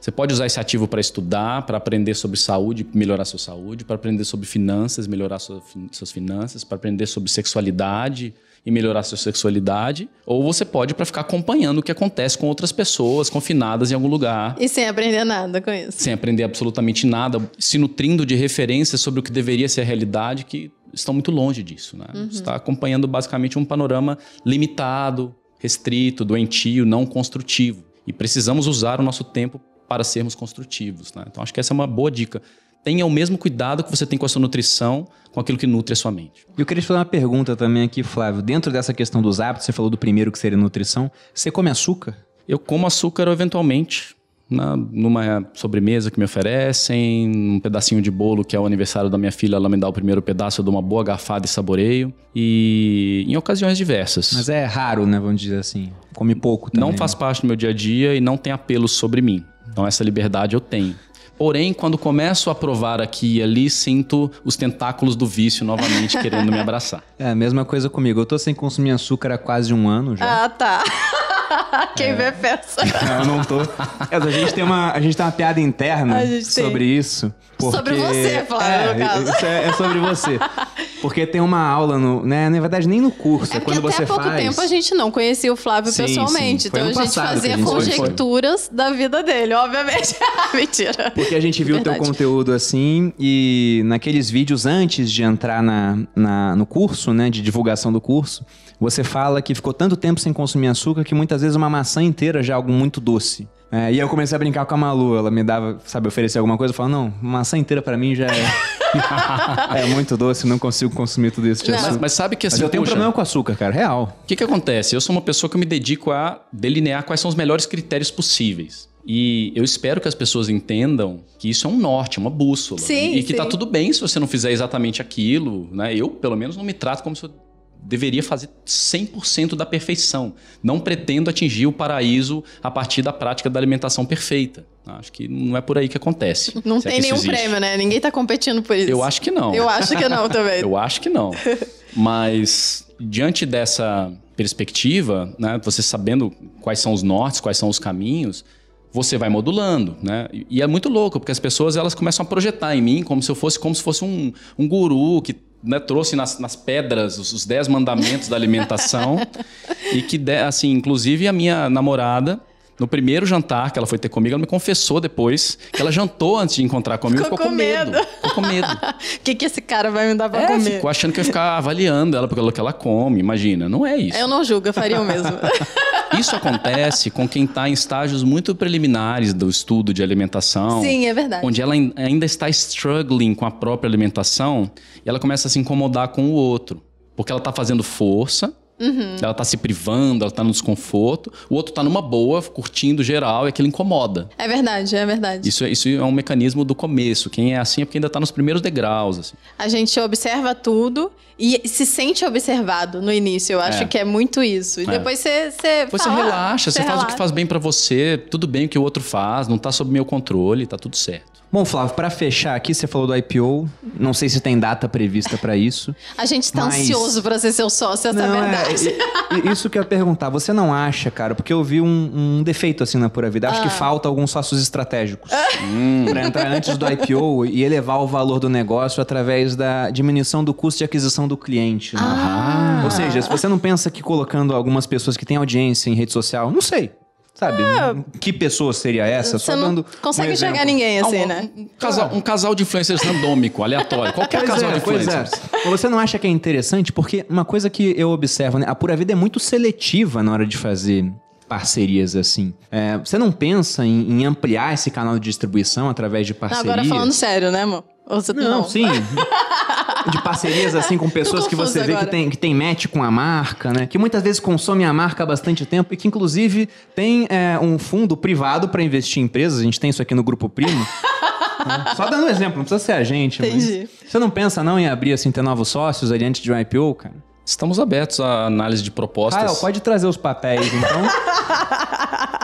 Você pode usar esse ativo para estudar, para aprender sobre saúde, melhorar sua saúde, para aprender sobre finanças, melhorar sua suas finanças, para aprender sobre sexualidade e melhorar sua sexualidade. Ou você pode para ficar acompanhando o que acontece com outras pessoas confinadas em algum lugar, E sem aprender nada com isso. sem aprender absolutamente nada, se nutrindo de referências sobre o que deveria ser a realidade que estão muito longe disso. Né? Você está acompanhando basicamente um panorama limitado, restrito, doentio, não construtivo. E precisamos usar o nosso tempo para sermos construtivos. Né? Então, acho que essa é uma boa dica. Tenha o mesmo cuidado que você tem com a sua nutrição, com aquilo que nutre a sua mente. Eu queria te fazer uma pergunta também aqui, Flávio. Dentro dessa questão dos hábitos, você falou do primeiro que seria nutrição. Você come açúcar? Eu como açúcar eventualmente, na, numa sobremesa que me oferecem, um pedacinho de bolo que é o aniversário da minha filha, ela me dá o primeiro pedaço, eu dou uma boa garfada e saboreio. E em ocasiões diversas. Mas é raro, né? Vamos dizer assim. Come pouco também. não faz parte do meu dia a dia e não tem apelo sobre mim. Então essa liberdade eu tenho. Porém, quando começo a provar aqui e ali, sinto os tentáculos do vício novamente querendo me *laughs* abraçar. É a mesma coisa comigo. Eu tô sem consumir açúcar há quase um ano já. Ah, tá. *laughs* Quem É. vê pensa. Não, eu não tô. É, a gente tem uma, a gente tem uma piada interna gente tem. sobre isso. porque- Sobre você, Flávio, é, no caso. Isso é, é sobre você. Porque tem uma aula no, né, na verdade nem no curso, é, É quando até você há pouco faz. tempo a gente não conhecia o Flávio Sim, pessoalmente. sim. Foi Então a gente fazia a gente foi. conjecturas da vida dele, obviamente. *laughs* Mentira. Porque a gente viu o teu conteúdo assim e naqueles vídeos antes de entrar na, na- no curso, né, de divulgação do curso, você fala que ficou tanto tempo sem consumir açúcar que muitas vezes uma maçã inteira já é algo muito doce. É, e eu comecei a brincar com a Malu, ela me dava, sabe, oferecer alguma coisa, eu falava, não, maçã inteira pra mim já é, *laughs* é muito doce, não consigo consumir tudo isso. Mas, mas sabe que assim, Mas eu tenho um problema com açúcar, cara, real. O que, que acontece? Eu sou uma pessoa que eu me dedico a delinear quais são os melhores critérios possíveis. E eu espero que as pessoas entendam que isso é um norte, uma bússola. Sim, e que tá sim. tudo bem se você não fizer exatamente aquilo. Né? Eu, pelo menos, não me trato como se eu deveria fazer 100% da perfeição. Não pretendo atingir o paraíso a partir da prática da alimentação perfeita. Acho que não é por aí que acontece. *laughs* Não é tem isso nenhum existe. prêmio, né? Ninguém tá competindo por isso. Eu acho que não. Eu acho que não também. *laughs* Eu acho que não. *laughs* Mas diante dessa perspectiva, né, você sabendo quais são os nortes, quais são os caminhos, você vai modulando, né? E- E é muito louco, porque as pessoas elas começam a projetar em mim como se eu fosse como se fosse um, um guru que né, trouxe nas, nas pedras os, os dez mandamentos da alimentação *laughs* e que de- assim, inclusive a minha namorada No primeiro jantar que ela foi ter comigo, ela me confessou depois que ela jantou antes de encontrar comigo. Ficou Ficou, com com medo. medo. Ficou com medo. O *laughs* que, que esse cara vai me dar pra É, comer? ficou achando que eu ia ficar avaliando ela pelo que ela come. Imagina, não é isso. Eu não julgo, eu faria o mesmo. *laughs* Isso acontece com quem está em estágios muito preliminares do estudo de alimentação. Sim, é verdade. Onde ela ain- ainda está struggling com a própria alimentação e ela começa a se incomodar com o outro. Porque ela está fazendo força, Uhum. ela está se privando, ela está no desconforto, o outro está numa boa, curtindo geral e aquilo incomoda. É verdade, é verdade. Isso, é- isso é um mecanismo do começo. Quem é assim é porque ainda está nos primeiros degraus. Assim. A gente observa tudo e se sente observado no início. Eu acho É. que é muito isso. E É. depois você. Você, Depois você fala, relaxa, você, faz o que relaxa. faz bem para você, tudo bem o que o outro faz, não está sob meu controle, tá tudo certo. Bom, Flávio, pra fechar aqui, você falou do IPO. Não sei se tem data prevista pra isso. *laughs* A gente tá Mas- ansioso pra ser seu sócio, essa é a Não, verdade. é, isso que eu ia perguntar. Você não acha, cara, porque eu vi um, um defeito assim na Pura Vida. Acho que falta alguns sócios estratégicos pra entrar antes do IPO e elevar o valor do negócio através da diminuição do custo de aquisição do cliente. né? Ah. Ou seja, se você não pensa que colocando algumas pessoas que têm audiência em rede social, não sei. Sabe? Que pessoa seria essa? Você não dando consegue um enxergar exemplo. ninguém assim, um, né? um casal, um casal de influencers randômico, aleatório. Qualquer Pois casal é, de é. influencers. Mas Você não acha que é interessante? Porque uma coisa que eu observo, né? A Pura Vida é muito seletiva na hora de fazer parcerias assim. É, você não pensa em, em ampliar esse canal de distribuição através de Não, parcerias? agora falando sério, né, amor? Você- Não, sim. *laughs* De parcerias assim com pessoas que você vê que tem, que tem match com a marca, né? Que muitas vezes consomem a marca há bastante tempo e que inclusive tem é, um fundo privado para investir em empresas. A gente tem isso aqui no Grupo Primo. né? *laughs* Só dando um exemplo, não precisa ser a gente. mas Entendi. Você não pensa não em abrir assim, ter novos sócios ali antes de um IPO, cara? Estamos abertos à análise de propostas. Rael, pode trazer os papéis, então. *laughs*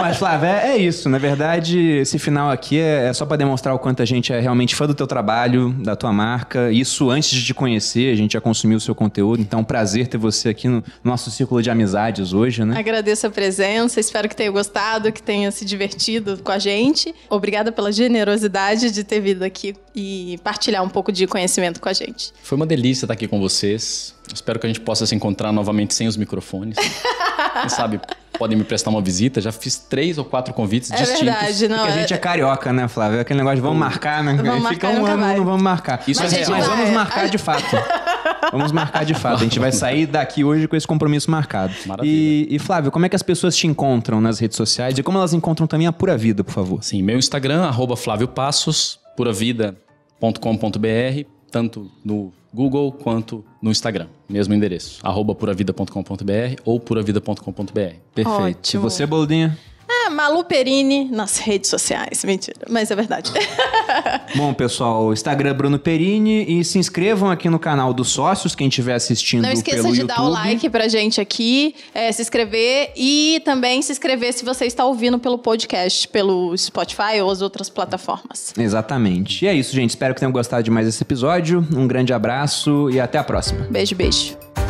Mas, Flávio, é, é isso. Na verdade, esse final aqui é, é só pra demonstrar o quanto a gente é realmente fã do teu trabalho, da tua marca. Isso antes de te conhecer, a gente já consumiu o seu conteúdo. Então, é um prazer ter você aqui no nosso círculo de amizades hoje, né? Agradeço a presença, espero que tenha gostado, que tenha se divertido com a gente. Obrigada pela generosidade de ter vindo aqui e partilhar um pouco de conhecimento com a gente. Foi uma delícia estar aqui com vocês. Espero que a gente possa se encontrar novamente sem os microfones. *laughs* Quem sabe podem me prestar uma visita. Já fiz três ou quatro convites É distintos. verdade, não Porque a é- gente é carioca, né, Flávio? É Aquele negócio de vamos marcar, né? Vamos marcar Fica um ano, vai. não vamos marcar. Isso mas é real. mas vamos marcar de fato. *laughs* Vamos marcar de fato. A gente vai sair daqui hoje com esse compromisso marcado. Maravilha. E, e, Flávio, como é que as pessoas te encontram nas redes sociais e como elas encontram também a Pura Vida, por favor? Sim, meu Instagram, arroba Flávio Passos, puravida.com.br, tanto no Google quanto no Instagram. Mesmo endereço, arroba puravida.com.br ou puravida.com.br. Perfeito. Ótimo. E você, Boldinha? Ah, Malu Perini nas redes sociais. Mentira, mas é verdade. *laughs* Bom, pessoal, Instagram Bruno Perini e se inscrevam aqui no canal dos sócios, quem estiver assistindo Não esqueça pelo de YouTube. dar o like pra gente aqui, é, se inscrever e também se inscrever se você está ouvindo pelo podcast, pelo Spotify ou as outras plataformas. Exatamente. E é isso, gente. Espero que tenham gostado de mais esse episódio. Um grande abraço e até a próxima. Beijo, beijo.